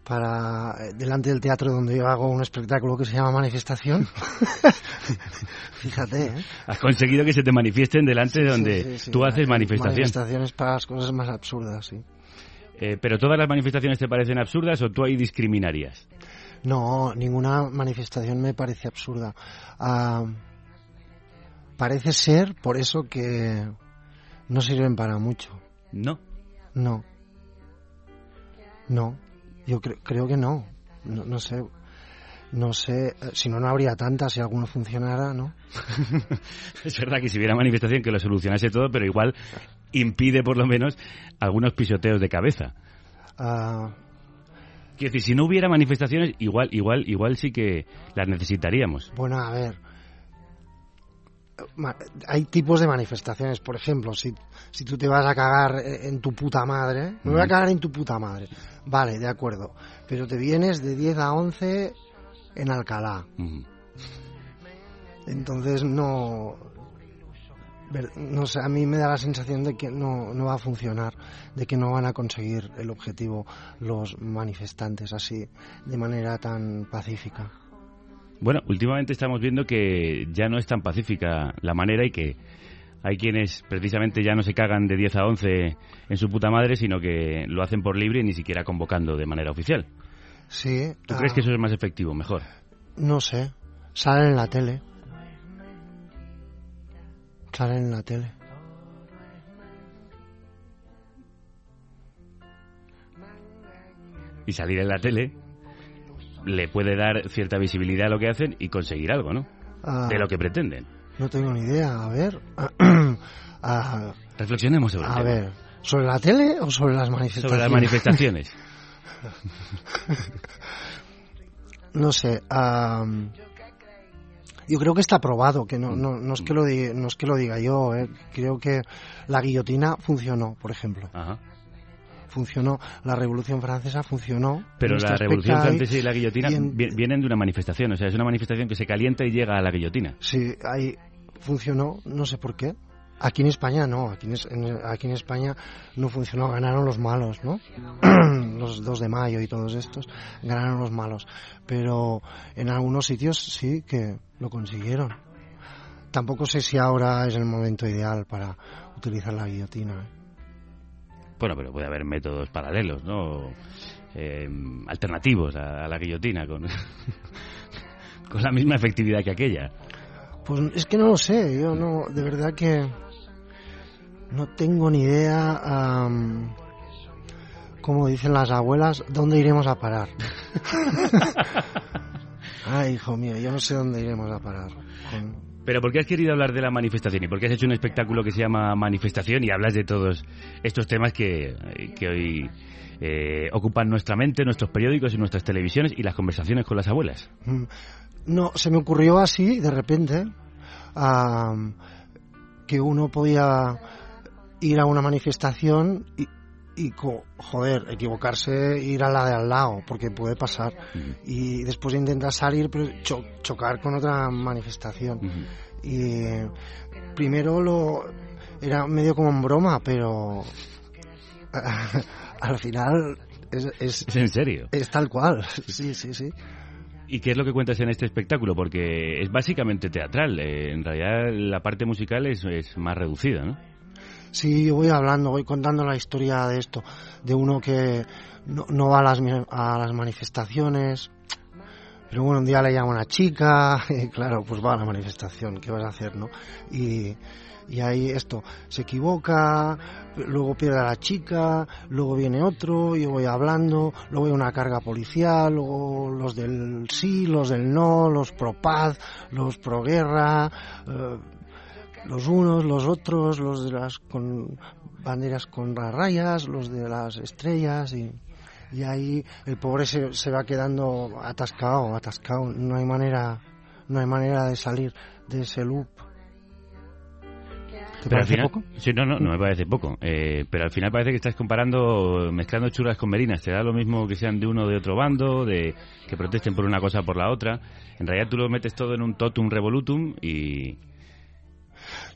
para eh, delante del teatro donde yo hago un espectáculo que se llama manifestación. Fíjate, ¿eh? Has conseguido que se te manifiesten delante de donde Sí, sí, sí. tú haces manifestación. Manifestaciones para las cosas más absurdas, sí. Eh, ¿Pero todas las manifestaciones te parecen absurdas o tú ahí discriminarías? No, ninguna manifestación me parece absurda. Ah, parece ser por eso que no sirven para mucho. ¿No? No. No. Yo cre- creo que no. no. No sé. No sé. eh, Si no, no habría tantas. Si alguno funcionara, ¿no? Es verdad que si hubiera manifestación que lo solucionase todo, pero igual impide por lo menos algunos pisoteos de cabeza. Ah, Quiero decir, si no hubiera manifestaciones, igual, igual, igual sí que las necesitaríamos. Bueno, a ver. Hay tipos de manifestaciones. Por ejemplo, si, si tú te vas a cagar en tu puta madre, me voy a cagar en tu puta madre. Vale, de acuerdo. Pero te vienes de 10 a 11 en Alcalá. Entonces no. No sé, a mí me da la sensación de que no, no va a funcionar, de que no van a conseguir el objetivo los manifestantes así, de manera tan pacífica. Bueno, últimamente estamos viendo que ya no es tan pacífica la manera y que hay quienes precisamente ya no se cagan de 10 a 11 en su puta madre, sino que lo hacen por libre y ni siquiera convocando de manera oficial. Sí. ¿Tú ah, crees que eso es más efectivo, mejor? No sé. Salen en la tele. Salen en la tele. Y salir en la tele le puede dar cierta visibilidad a lo que hacen y conseguir algo, ¿no? Ah, De lo que pretenden. No tengo ni idea. A ver. Ah, Reflexionemos sobre a tema. ver. ¿Sobre la tele o sobre las manifestaciones? Sobre las manifestaciones. no sé. am, yo creo que está probado, que no, no, no, es, que lo diga, no es que lo diga yo. eh, Creo que la guillotina funcionó, por ejemplo. Ajá. Funcionó. La Revolución Francesa funcionó. Pero En este la Revolución Francesa y la guillotina y en- vi- vienen de una manifestación, o sea, es una manifestación que se calienta y llega a la guillotina. Sí, ahí funcionó, no sé por qué. Aquí en España no, aquí en- aquí en España no funcionó, ganaron los malos, ¿no? los 2 de mayo y todos estos, ganaron los malos. Pero en algunos sitios sí que lo consiguieron. Tampoco sé si ahora es el momento ideal para utilizar la guillotina. ¿eh? Bueno, pero puede haber métodos paralelos, ¿no? Eh, alternativos a, a la guillotina, con, con la misma efectividad que aquella. Pues es que no lo sé, yo no, de verdad que no tengo ni idea, am, como dicen las abuelas, dónde iremos a parar. Ay, hijo mío, yo no sé dónde iremos a parar. con- Pero ¿por qué has querido hablar de la manifestación? ¿Y por qué has hecho un espectáculo que se llama Manifestación y hablas de todos estos temas que, que hoy eh, ocupan nuestra mente, nuestros periódicos y nuestras televisiones y las conversaciones con las abuelas? Mm, No, se me ocurrió así, de repente, am, que uno podía ir a una manifestación y, y co- joder, equivocarse, ir a la de al lado, porque puede pasar. Y después intentar salir, pero cho- chocar con otra manifestación. Y eh, primero lo era medio como en broma, pero al final es, es, ¿Es en serio? es tal cual. Sí, sí, sí. ¿Y qué es lo que cuentas en este espectáculo? Porque es básicamente teatral. eh, en realidad la parte musical es, es más reducida, ¿no? Sí, voy hablando, voy contando la historia de esto, de uno que no, va a las, a las manifestaciones, pero bueno, un día le llama una chica, y claro, pues va a la manifestación, ¿qué vas a hacer, no? Y, y ahí esto, se equivoca, luego pierde a la chica, luego viene otro, yo voy hablando, luego hay una carga policial, luego los del sí, los del no, los pro paz, los pro guerra, eh, los unos, los otros, los de las con banderas con las rayas, los de las estrellas y, y ahí el pobre se, se va quedando atascado, atascado, no hay manera, no hay manera de salir de ese loop. ¿Te Pero al final, poco? Sí, no, no, no me parece poco. Eh, pero al final parece que estás comparando, mezclando churras con merinas. Te da lo mismo que sean de uno o de otro bando, de que protesten por una cosa o por la otra. En realidad tú lo metes todo en un totum revolutum y...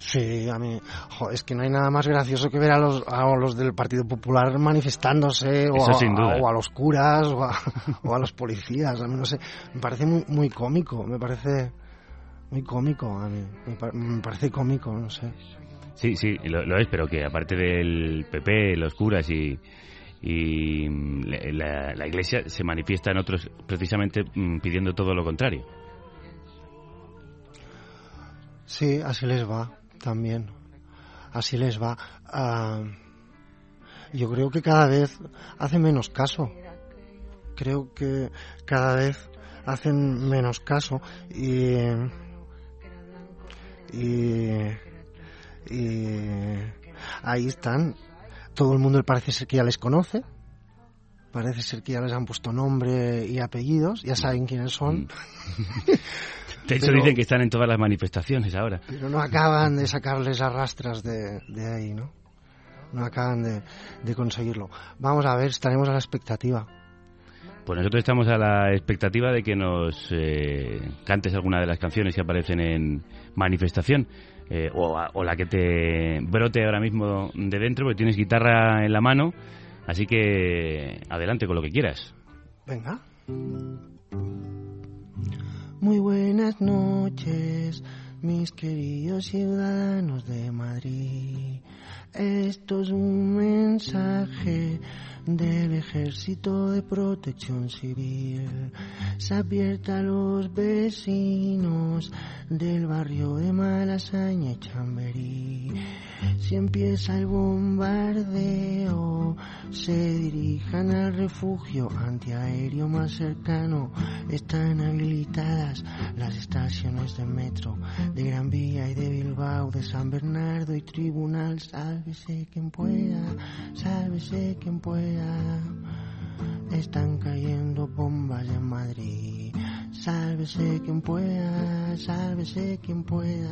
Sí, a mí, jo, es que no hay nada más gracioso que ver a los, a los del Partido Popular manifestándose, o, a, sin duda. o a los curas, o a, o a los policías, a mí no sé, me parece muy, muy cómico, me parece muy cómico a mí, me, pa- me parece cómico, no sé. Sí, sí, lo, lo es, pero que aparte del PP, los curas y, y mm, la, la iglesia se manifiestan otros precisamente mm, pidiendo todo lo contrario. Sí, así les va también. Así les va. Ah, yo creo que cada vez hacen menos caso. Creo que cada vez hacen menos caso y y, y ahí están. Todo el mundo parece ser que ya les conoce. Parece ser que ya les han puesto nombre y apellidos, ya saben quiénes son. De hecho Pero- dicen que están en todas las manifestaciones ahora. pero no acaban de sacarles arrastras de, de ahí, ¿no? No acaban de, de conseguirlo. Vamos a ver, estaremos a la expectativa. Pues nosotros estamos a la expectativa de que nos eh, cantes alguna de las canciones que aparecen en manifestación. eh, o, o la que te brote ahora mismo de dentro, porque tienes guitarra en la mano. Así que adelante con lo que quieras. Venga. Muy buenas noches, mis queridos ciudadanos de Madrid. Esto es un mensaje del Ejército de Protección Civil. Se advierte a los vecinos del barrio de Malasaña y Chamberí. Si empieza el bombardeo, se dirijan al refugio antiaéreo más cercano. Están habilitadas las estaciones de metro de Gran Vía y de Bilbao, de San Bernardo y Tribunal. Sálvese quien pueda, sálvese quien pueda. Están cayendo bombas en Madrid. Sálvese quien pueda, sálvese quien pueda.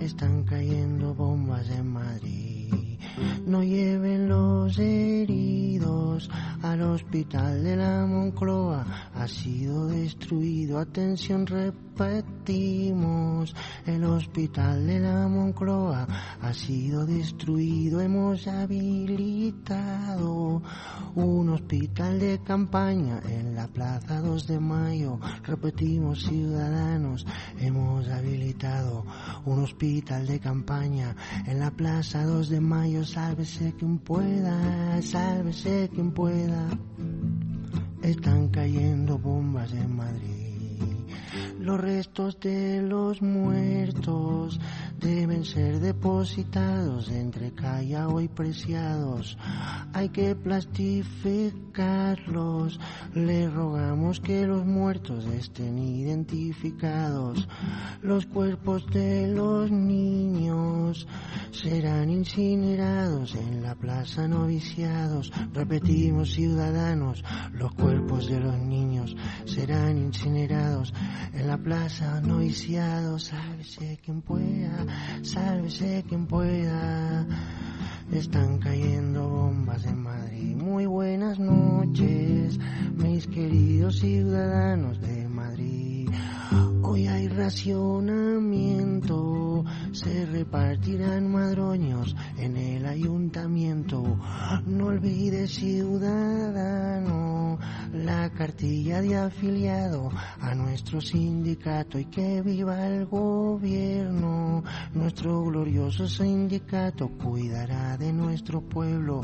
Están cayendo bombas en Madrid. No lleven los heridos al hospital de la Moncloa. Ha sido destruido. Atención, repetimos. El hospital de la Moncloa ha sido destruido. Hemos habilitado un hospital de campaña en la Plaza 2 de Mayo. Repetimos, ciudadanos, hemos habilitado un hospital de campaña en la Plaza 2 de Mayo. Sálvese quien pueda, sálvese quien pueda. Están cayendo bombas en Madrid. Los restos de los muertos deben ser depositados entre callao y preciados. Hay que plastificarlos. Le rogamos que los muertos estén identificados. Los cuerpos de los niños serán incinerados en la plaza noviciados. Repetimos, ciudadanos, los cuerpos de los niños serán incinerados en la plaza noviciados. Sálvese quien pueda, sálvese quien pueda. Están cayendo bombas en Madrid. Muy buenas noches, mis queridos ciudadanos de Madrid. Hoy hay racionamiento, se repartirán madroños en el ayuntamiento. No olvide ciudadano la cartilla de afiliado a nuestro sindicato y que viva el gobierno. Nuestro glorioso sindicato cuidará de nuestro pueblo.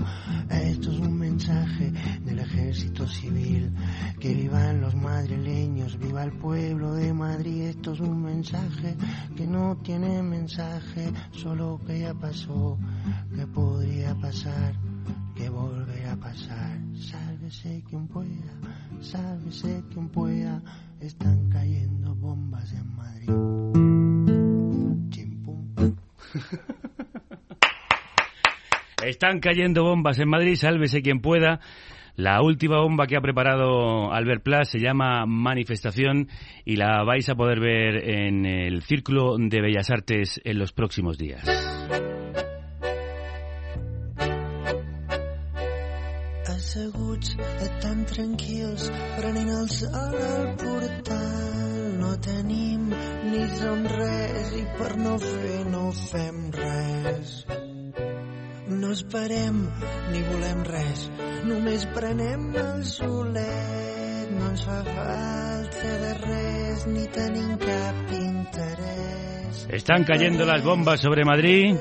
Esto es un mensaje del ejército civil. Que vivan los madrileños, viva el pueblo de Madrid. Esto es un mensaje que no tiene mensaje, solo que ya pasó, que podría pasar, que volverá a pasar. Sálvese quien pueda, sálvese quien pueda. Están cayendo bombas en Madrid. Están cayendo bombas en Madrid, sálvese quien pueda. La última bomba que ha preparado Albert Plas se llama Manifestación y la vais a poder ver en el Círculo de Bellas Artes en los próximos días. Portal. No ni no. No esperem ni volem res, només prenem el. No ens fa falta de res ni. Están cayendo las bombas sobre Madrid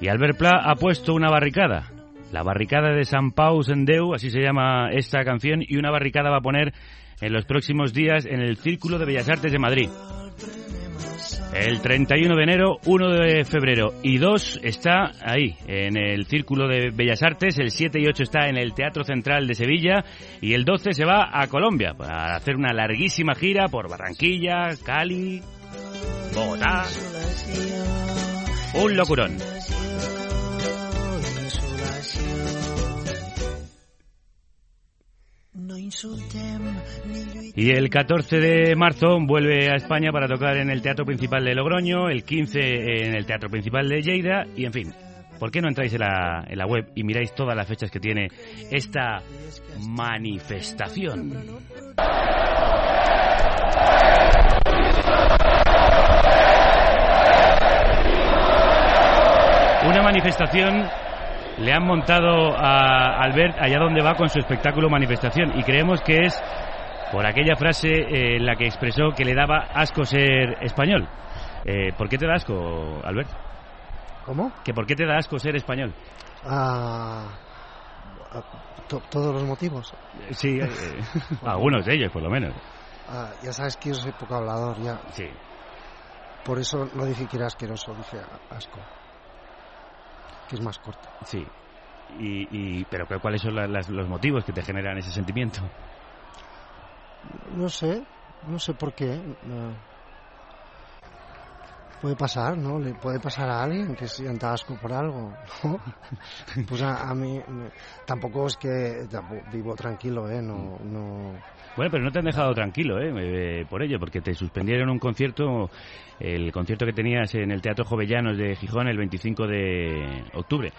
y Albert Pla ha puesto una barricada. La barricada de San Pau Sendeu, así se llama esta canción, y una barricada va a poner en los próximos días en el Círculo de Bellas Artes de Madrid. El 31 de enero, 1 de febrero y 2 está ahí, en el Círculo de Bellas Artes, el 7 y 8 está en el Teatro Central de Sevilla y el 12 se va a Colombia para hacer una larguísima gira por Barranquilla, Cali, Bogotá. Un locurón. Y el 14 de marzo vuelve a España para tocar en el Teatro Principal de Logroño, el 15 en el Teatro Principal de Lleida y en fin. ¿Por qué no entráis en la, en la web y miráis todas las fechas que tiene esta manifestación? Una manifestación le han montado a Albert allá donde va con su espectáculo manifestación y creemos que es por aquella frase eh, en la que expresó que le daba asco ser español. Eh, ¿Por qué te da asco, Albert? ¿Cómo? ¿Que ¿Por qué te da asco ser español? Ah, ah, to- todos los motivos. Sí, eh, algunos de ellos por lo menos. Ah, ya sabes que yo soy poco hablador, ya. Sí. Por eso no dije que era asqueroso, dije asco. Que es más corto. Sí. Y, y- pero ¿cu- ¿cuáles son la- las- los motivos que te generan ese sentimiento? No sé, no sé por qué. no. Puede pasar, ¿no? Le puede pasar a alguien que sienta asco por algo, ¿no? Pues a, a mí me- tampoco es que tampoco vivo tranquilo, ¿eh? No, no... Bueno, pero no te han dejado tranquilo, ¿eh? Eh, Por ello, porque te suspendieron un concierto, el concierto que tenías en el Teatro Jovellanos de Gijón el 25 de octubre.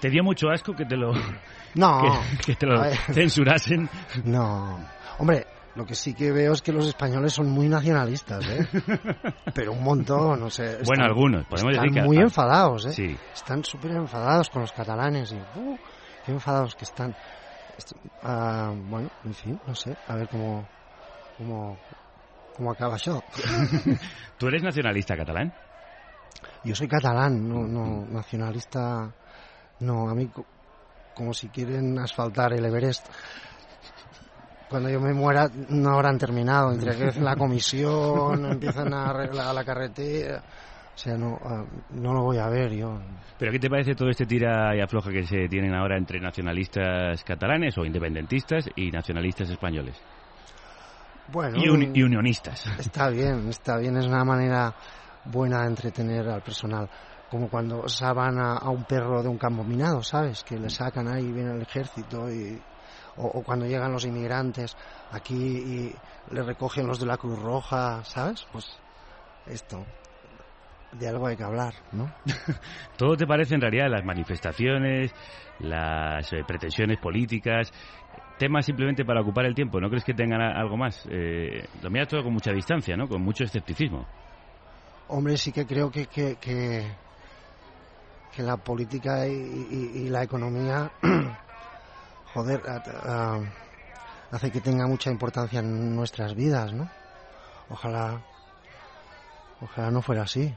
¿Te dio mucho asco que te lo, No. que, que te lo A ver. censurasen? No. Hombre, lo que sí que veo es que los españoles son muy nacionalistas, ¿eh? Pero un montón, no sé. están- Bueno, algunos, podemos están decir que- muy enfadados, ¿eh? sí. Están súper enfadados con los catalanes y... ¡uh! qué enfadados que están. Ah, bueno, en fin, no sé. A ver cómo... cómo, cómo acaba eso. ¿Tú eres nacionalista catalán? Yo soy catalán, no, no nacionalista. No, a mí co- como si quieren asfaltar el Everest. cuando yo me muera no habrán terminado. Entre que la comisión, empiezan a arreglar la carretera. O sea, no, ah, no lo voy a ver yo. ¿Pero qué te parece todo este tira y afloja que se tienen ahora entre nacionalistas catalanes o independentistas y nacionalistas españoles? Bueno, Y, uni- y unionistas. Está bien, está bien, es una manera buena de entretener al personal. Como cuando saban a, a un perro de un campo minado, ¿sabes? Que le sacan ahí, viene el ejército y... O, o cuando llegan los inmigrantes aquí y le recogen los de la Cruz Roja, ¿sabes? Pues esto, de algo hay que hablar, ¿no? Todo te parece en realidad las manifestaciones, las eh, pretensiones políticas, temas simplemente para ocupar el tiempo. ¿No crees que tengan a- algo más? Eh, lo miras todo con mucha distancia, ¿no? Con mucho escepticismo. Hombre, sí que creo que, que, que, que la política y, y- y la economía, joder, a- a- hace que tenga mucha importancia en nuestras vidas, ¿no? Ojalá, ojalá no fuera así.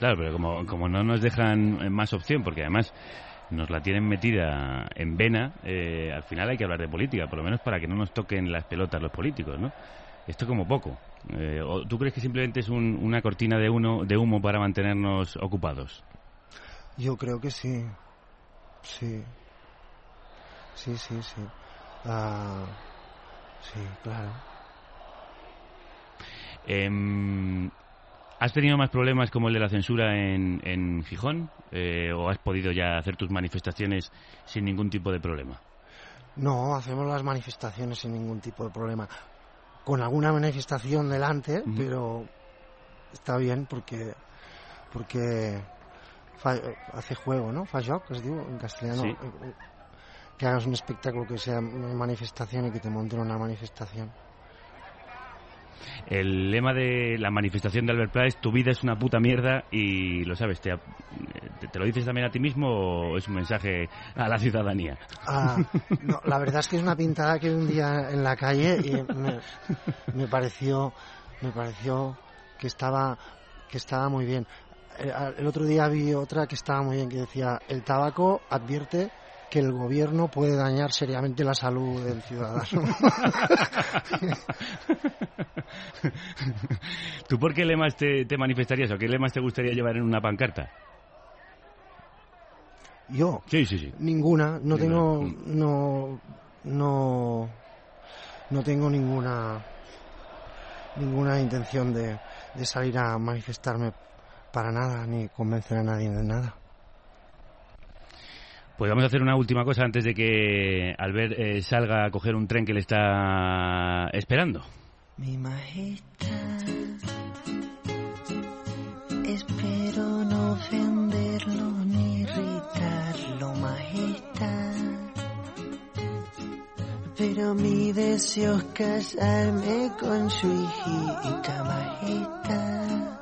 Claro, pero como, como no nos dejan eh, más opción, porque además nos la tienen metida en vena, eh, al final hay que hablar de política, por lo menos para que no nos toquen las pelotas los políticos, ¿no? Esto como poco. Eh, ¿o ¿Tú crees que simplemente es un- una cortina de, uno, de humo para mantenernos ocupados? Yo creo que sí, sí, sí, sí, sí. Ah, sí, claro. Em, ¿Has tenido más problemas como el de la censura en, en Gijón? Eh, ¿O has podido ya hacer tus manifestaciones sin ningún tipo de problema? No, hacemos las manifestaciones sin ningún tipo de problema. Con alguna manifestación delante, pero está bien porque porque fa- hace juego, ¿no? Fa joc, es diu en castellano. Sí. Eh, Que hagas un espectáculo que sea una manifestación y que te monten una manifestación. El lema de la manifestación de Albert Pla es tu vida es una puta mierda y lo sabes, ¿te, te, te lo dices también a ti mismo o es un mensaje a la ciudadanía? Ah, la verdad es que es una pintada que un día en la calle y me, me pareció me pareció que estaba que estaba muy bien. Eh, El otro día vi otra que estaba muy bien que decía el tabaco advierte que el gobierno puede dañar seriamente la salud del ciudadano. ¿Tú por qué lemas te, te manifestarías o qué lemas te gustaría llevar en una pancarta? Yo Sí, sí, sí. ninguna, no tengo no no no tengo ninguna ninguna intención de, de salir a manifestarme para nada ni convencer a nadie de nada. Pues vamos a hacer una última cosa antes de que Albert eh, salga a coger un tren que le está esperando. Mi majestad, espero no ofenderlo ni irritarlo, majestad. Pero mi deseo es casarme con su hijita, majestad.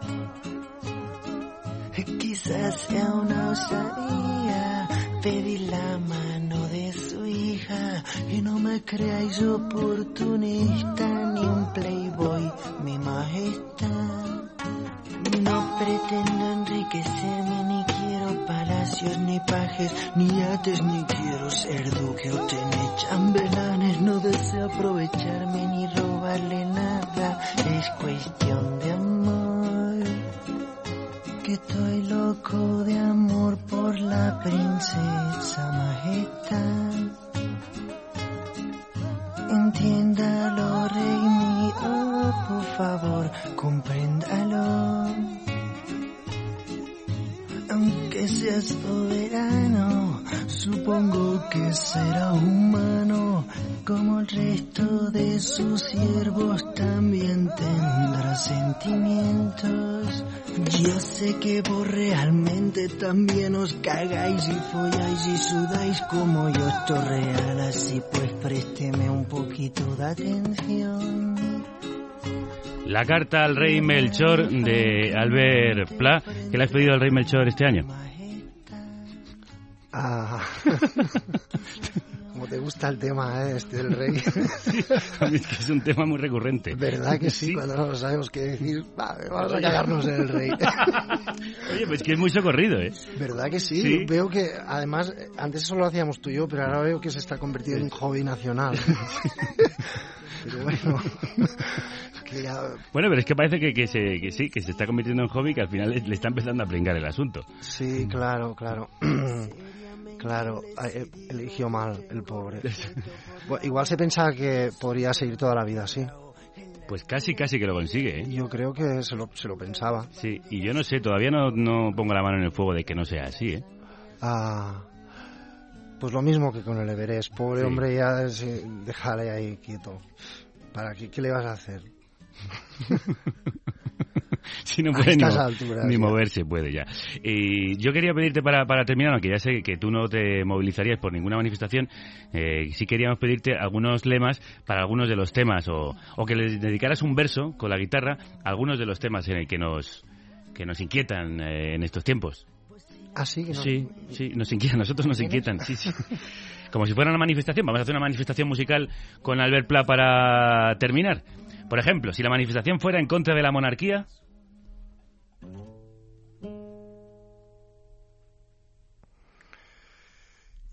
Quizás sea una osadía pedir la mano de su hija y no me creáis oportunista ni un playboy, mi majestad. No pretendo enriquecerme ni quiero palacios ni pajes ni yates ni quiero ser duque o tener chambelanes. No deseo aprovecharme ni robarle nada, es cuestión de amor que estoy loco de amor por la princesa majestad. Entiéndalo, rey mío, por favor, compréndalo. Aunque sea soberano, supongo que será humano, como el resto de sus siervos también tendrá sentimientos. Yo sé que vos realmente también os cagáis y folláis y sudáis como yo esto real, así pues présteme un poquito de atención. La carta al rey Melchor de Albert Pla, que le has pedido al rey Melchor este año. Ah, te gusta el tema eh, este del rey. A mí es que es un tema muy recurrente. ¿Verdad que sí? Cuando no sabemos qué decir, va, vamos a cagarnos en el rey. Oye, pues que es muy socorrido, ¿eh? ¿Verdad que sí? Sí. Veo que, además, antes eso lo hacíamos tú y yo, pero ahora veo que se está convirtiendo en un hobby nacional. pero bueno, que ya... Bueno, pero es que parece que, que, se, que sí, que se está convirtiendo en hobby que al final le, le está empezando a pringar el asunto. Sí, claro, claro. Claro, eligió mal el pobre. Bueno, igual se pensaba que podría seguir toda la vida así. Pues casi, casi que lo consigue, ¿eh? Yo creo que se lo, se lo pensaba. Sí, y yo no sé, todavía no, no pongo la mano en el fuego de que no sea así, ¿eh? Ah, pues lo mismo que con el Everest. Pobre Sí. hombre, ya se- déjale ahí quieto. ¿Para qué, qué le vas a hacer? si no puede ni, alturas, moverse, puede ya. Y yo quería pedirte para, para terminar, aunque ya sé que tú no te movilizarías por ninguna manifestación, eh, sí queríamos pedirte algunos lemas para algunos de los temas, o, o que le dedicaras un verso con la guitarra a algunos de los temas en el que nos, que nos inquietan eh, en estos tiempos. Que no- Sí, sí, nos inquietan, nosotros nos inquietan, sí, sí. Como si fuera una manifestación, vamos a hacer una manifestación musical con Albert Pla para terminar. Por ejemplo, si la manifestación fuera en contra de la monarquía,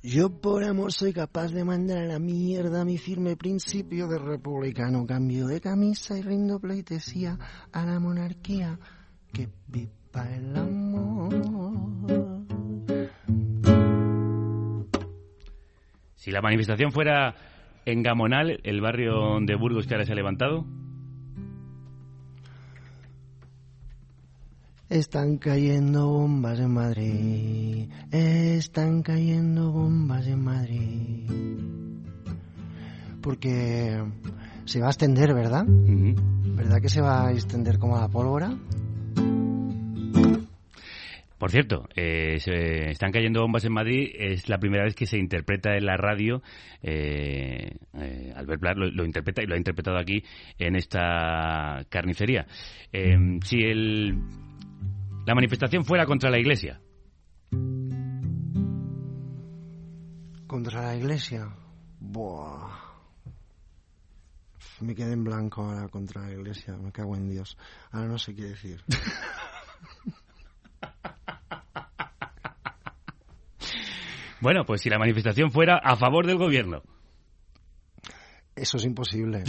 Yo por amor soy capaz de mandar a la mierda mi firme principio de republicano. Cambio de camisa y rindo pleitesía a la monarquía. Que viva el amor. si la manifestación fuera en Gamonal, el barrio de Burgos que ahora se ha levantado, Están cayendo bombas en Madrid. Están cayendo bombas en Madrid. Porque se va a extender, ¿verdad? ¿Verdad que se va a extender como la pólvora? Por cierto, eh, se están cayendo bombas en Madrid. Es la primera vez que se interpreta en la radio. Eh, eh, Albert Pla lo, lo interpreta y lo ha interpretado aquí en esta carnicería. Eh, si el, la manifestación fuera contra la Iglesia, Contra la iglesia. Buah. Me quedé en blanco ahora contra la iglesia. Me cago en Dios. Ahora no sé qué decir. bueno, pues si la manifestación fuera a favor del gobierno, Eso es imposible.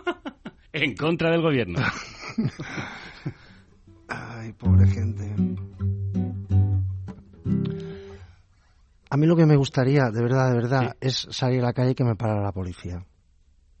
en contra del gobierno. Ay, pobre gente. A mí lo que me gustaría, de verdad, de verdad, es salir a la calle y que me parara la policía.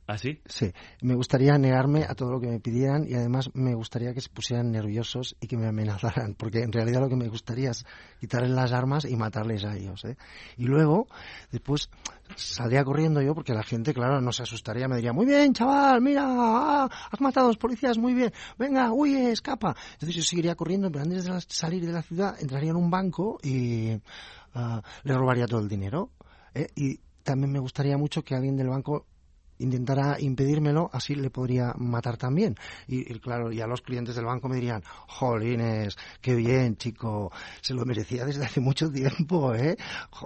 ¿Ah, sí? Sí, me gustaría negarme a todo lo que me pidieran y además me gustaría que se pusieran nerviosos y que me amenazaran, porque en realidad lo que me gustaría es quitarles las armas y matarles a ellos. ¿eh? Y luego, después, saldría corriendo yo porque la gente, claro, no se asustaría, me diría, muy bien, chaval, mira, ah, has matado a dos policías, muy bien, venga, huye, escapa. Entonces yo seguiría corriendo, pero antes de salir de la ciudad entraría en un banco y ah, le robaría todo el dinero. ¿eh? Y también me gustaría mucho que alguien del banco intentara impedírmelo, así le podría matar también. Y, y claro, ya los clientes del banco me dirían, jolines, qué bien, chico, se lo merecía desde hace mucho tiempo, ¿eh?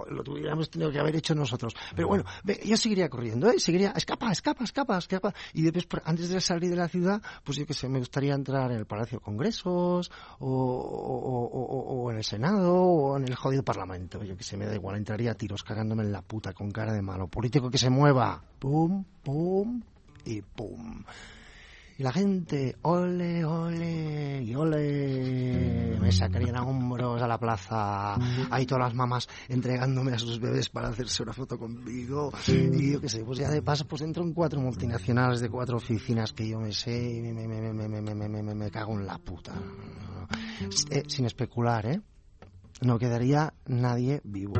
Lo tuviéramos tenido que haber hecho nosotros. Pero bueno, yo seguiría corriendo, ¿eh? Seguiría, escapa, escapa, escapa, escapa. Y después, antes de salir de la ciudad, pues yo qué sé, me gustaría entrar en el Palacio de Congresos, o- o- o- o en el Senado, o en el jodido Parlamento. Yo que sé, me da igual, entraría a tiros cagándome en la puta con cara de malo. Político que se mueva. Pum, pum y pum. Y la gente, ole, ole y ole, me sacarían a hombros a la plaza. Hay todas las mamás entregándome a sus bebés para hacerse una foto conmigo. Y yo qué sé, pues ya de paso, pues entro en cuatro multinacionales de cuatro oficinas que yo me sé y me, cago en la puta. Sin especular, ¿eh? No quedaría nadie vivo.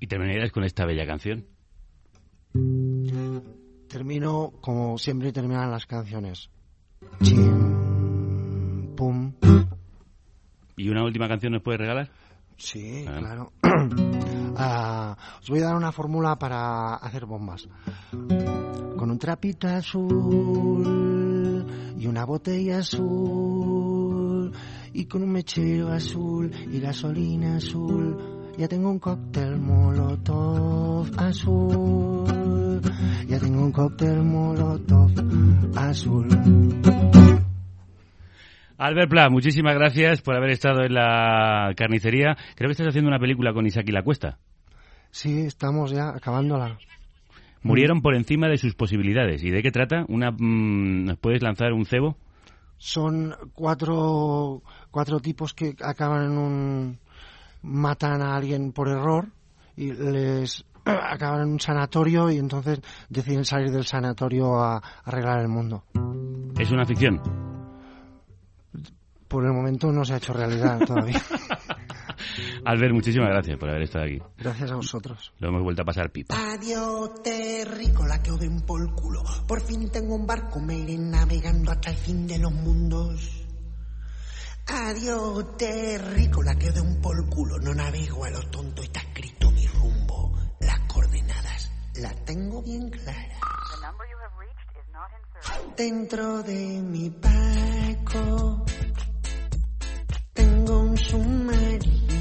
Y terminarías con esta bella canción. Termino como siempre terminan las canciones. Chim, pum. ¿Y una última canción nos puedes regalar? Sí, Ah. claro. Ah, os voy a dar una fórmula para hacer bombas. Con un trapito azul y una botella azul y con un mechero azul y gasolina azul Ya tengo un cóctel molotov azul. Ya tengo un cóctel molotov azul. Albert Pla, muchísimas gracias por haber estado en la carnicería. Creo que estás haciendo una película con Isaac y la Cuesta. Sí, estamos ya acabándola. Murieron por encima de sus posibilidades. ¿Y de qué trata? Una, mm, ¿Nos puedes lanzar un cebo? Son cuatro, cuatro tipos que acaban en un... matan a alguien por error y les acaban en un sanatorio y entonces deciden salir del sanatorio a arreglar el mundo. Es una ficción. Por el momento no se ha hecho realidad todavía. Albert, muchísimas gracias por haber estado aquí. Gracias a vosotros. Lo hemos vuelto a pasar pipa. Adiós, terrícola que os den por culo. Por fin tengo un barco, me iré navegando hasta el fin de los mundos. Adiós, terrícola que os den por culo. No navego a lo tonto, está escrito las tengo bien claras. Dentro de mi barco tengo un submarino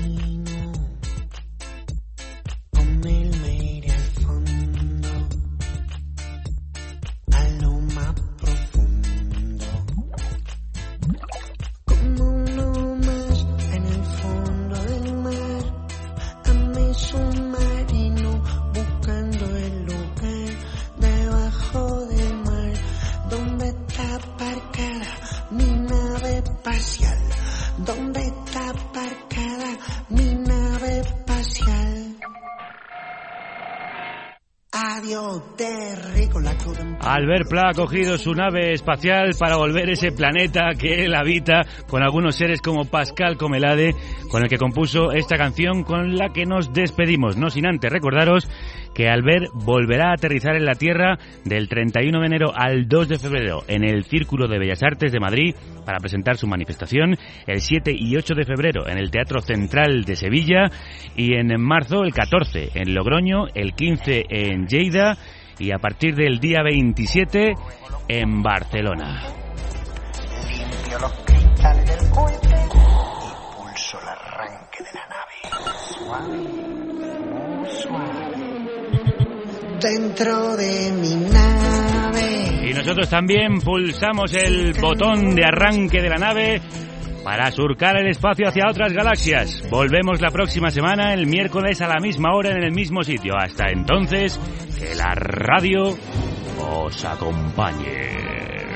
Albert Pla ha cogido su nave espacial para volver ese planeta que él habita con algunos seres como Pascal Comelade, con el que compuso esta canción con la que nos despedimos. No sin antes recordaros que Albert volverá a aterrizar en la Tierra del 31 de enero al 2 de febrero en el Círculo de Bellas Artes de Madrid para presentar su manifestación, el 7 y 8 de febrero en el Teatro Central de Sevilla y en marzo el 14 en Logroño, el 15 en Lleida y a partir del día 27 en Barcelona. limpio los cristales del cohete y pulso el arranque de la nave. Suave, Dentro de mi nave. Y nosotros también pulsamos el botón de arranque de la nave para surcar el espacio hacia otras galaxias. Volvemos la próxima semana, el miércoles a la misma hora en el mismo sitio. Hasta entonces, que la radio os acompañe.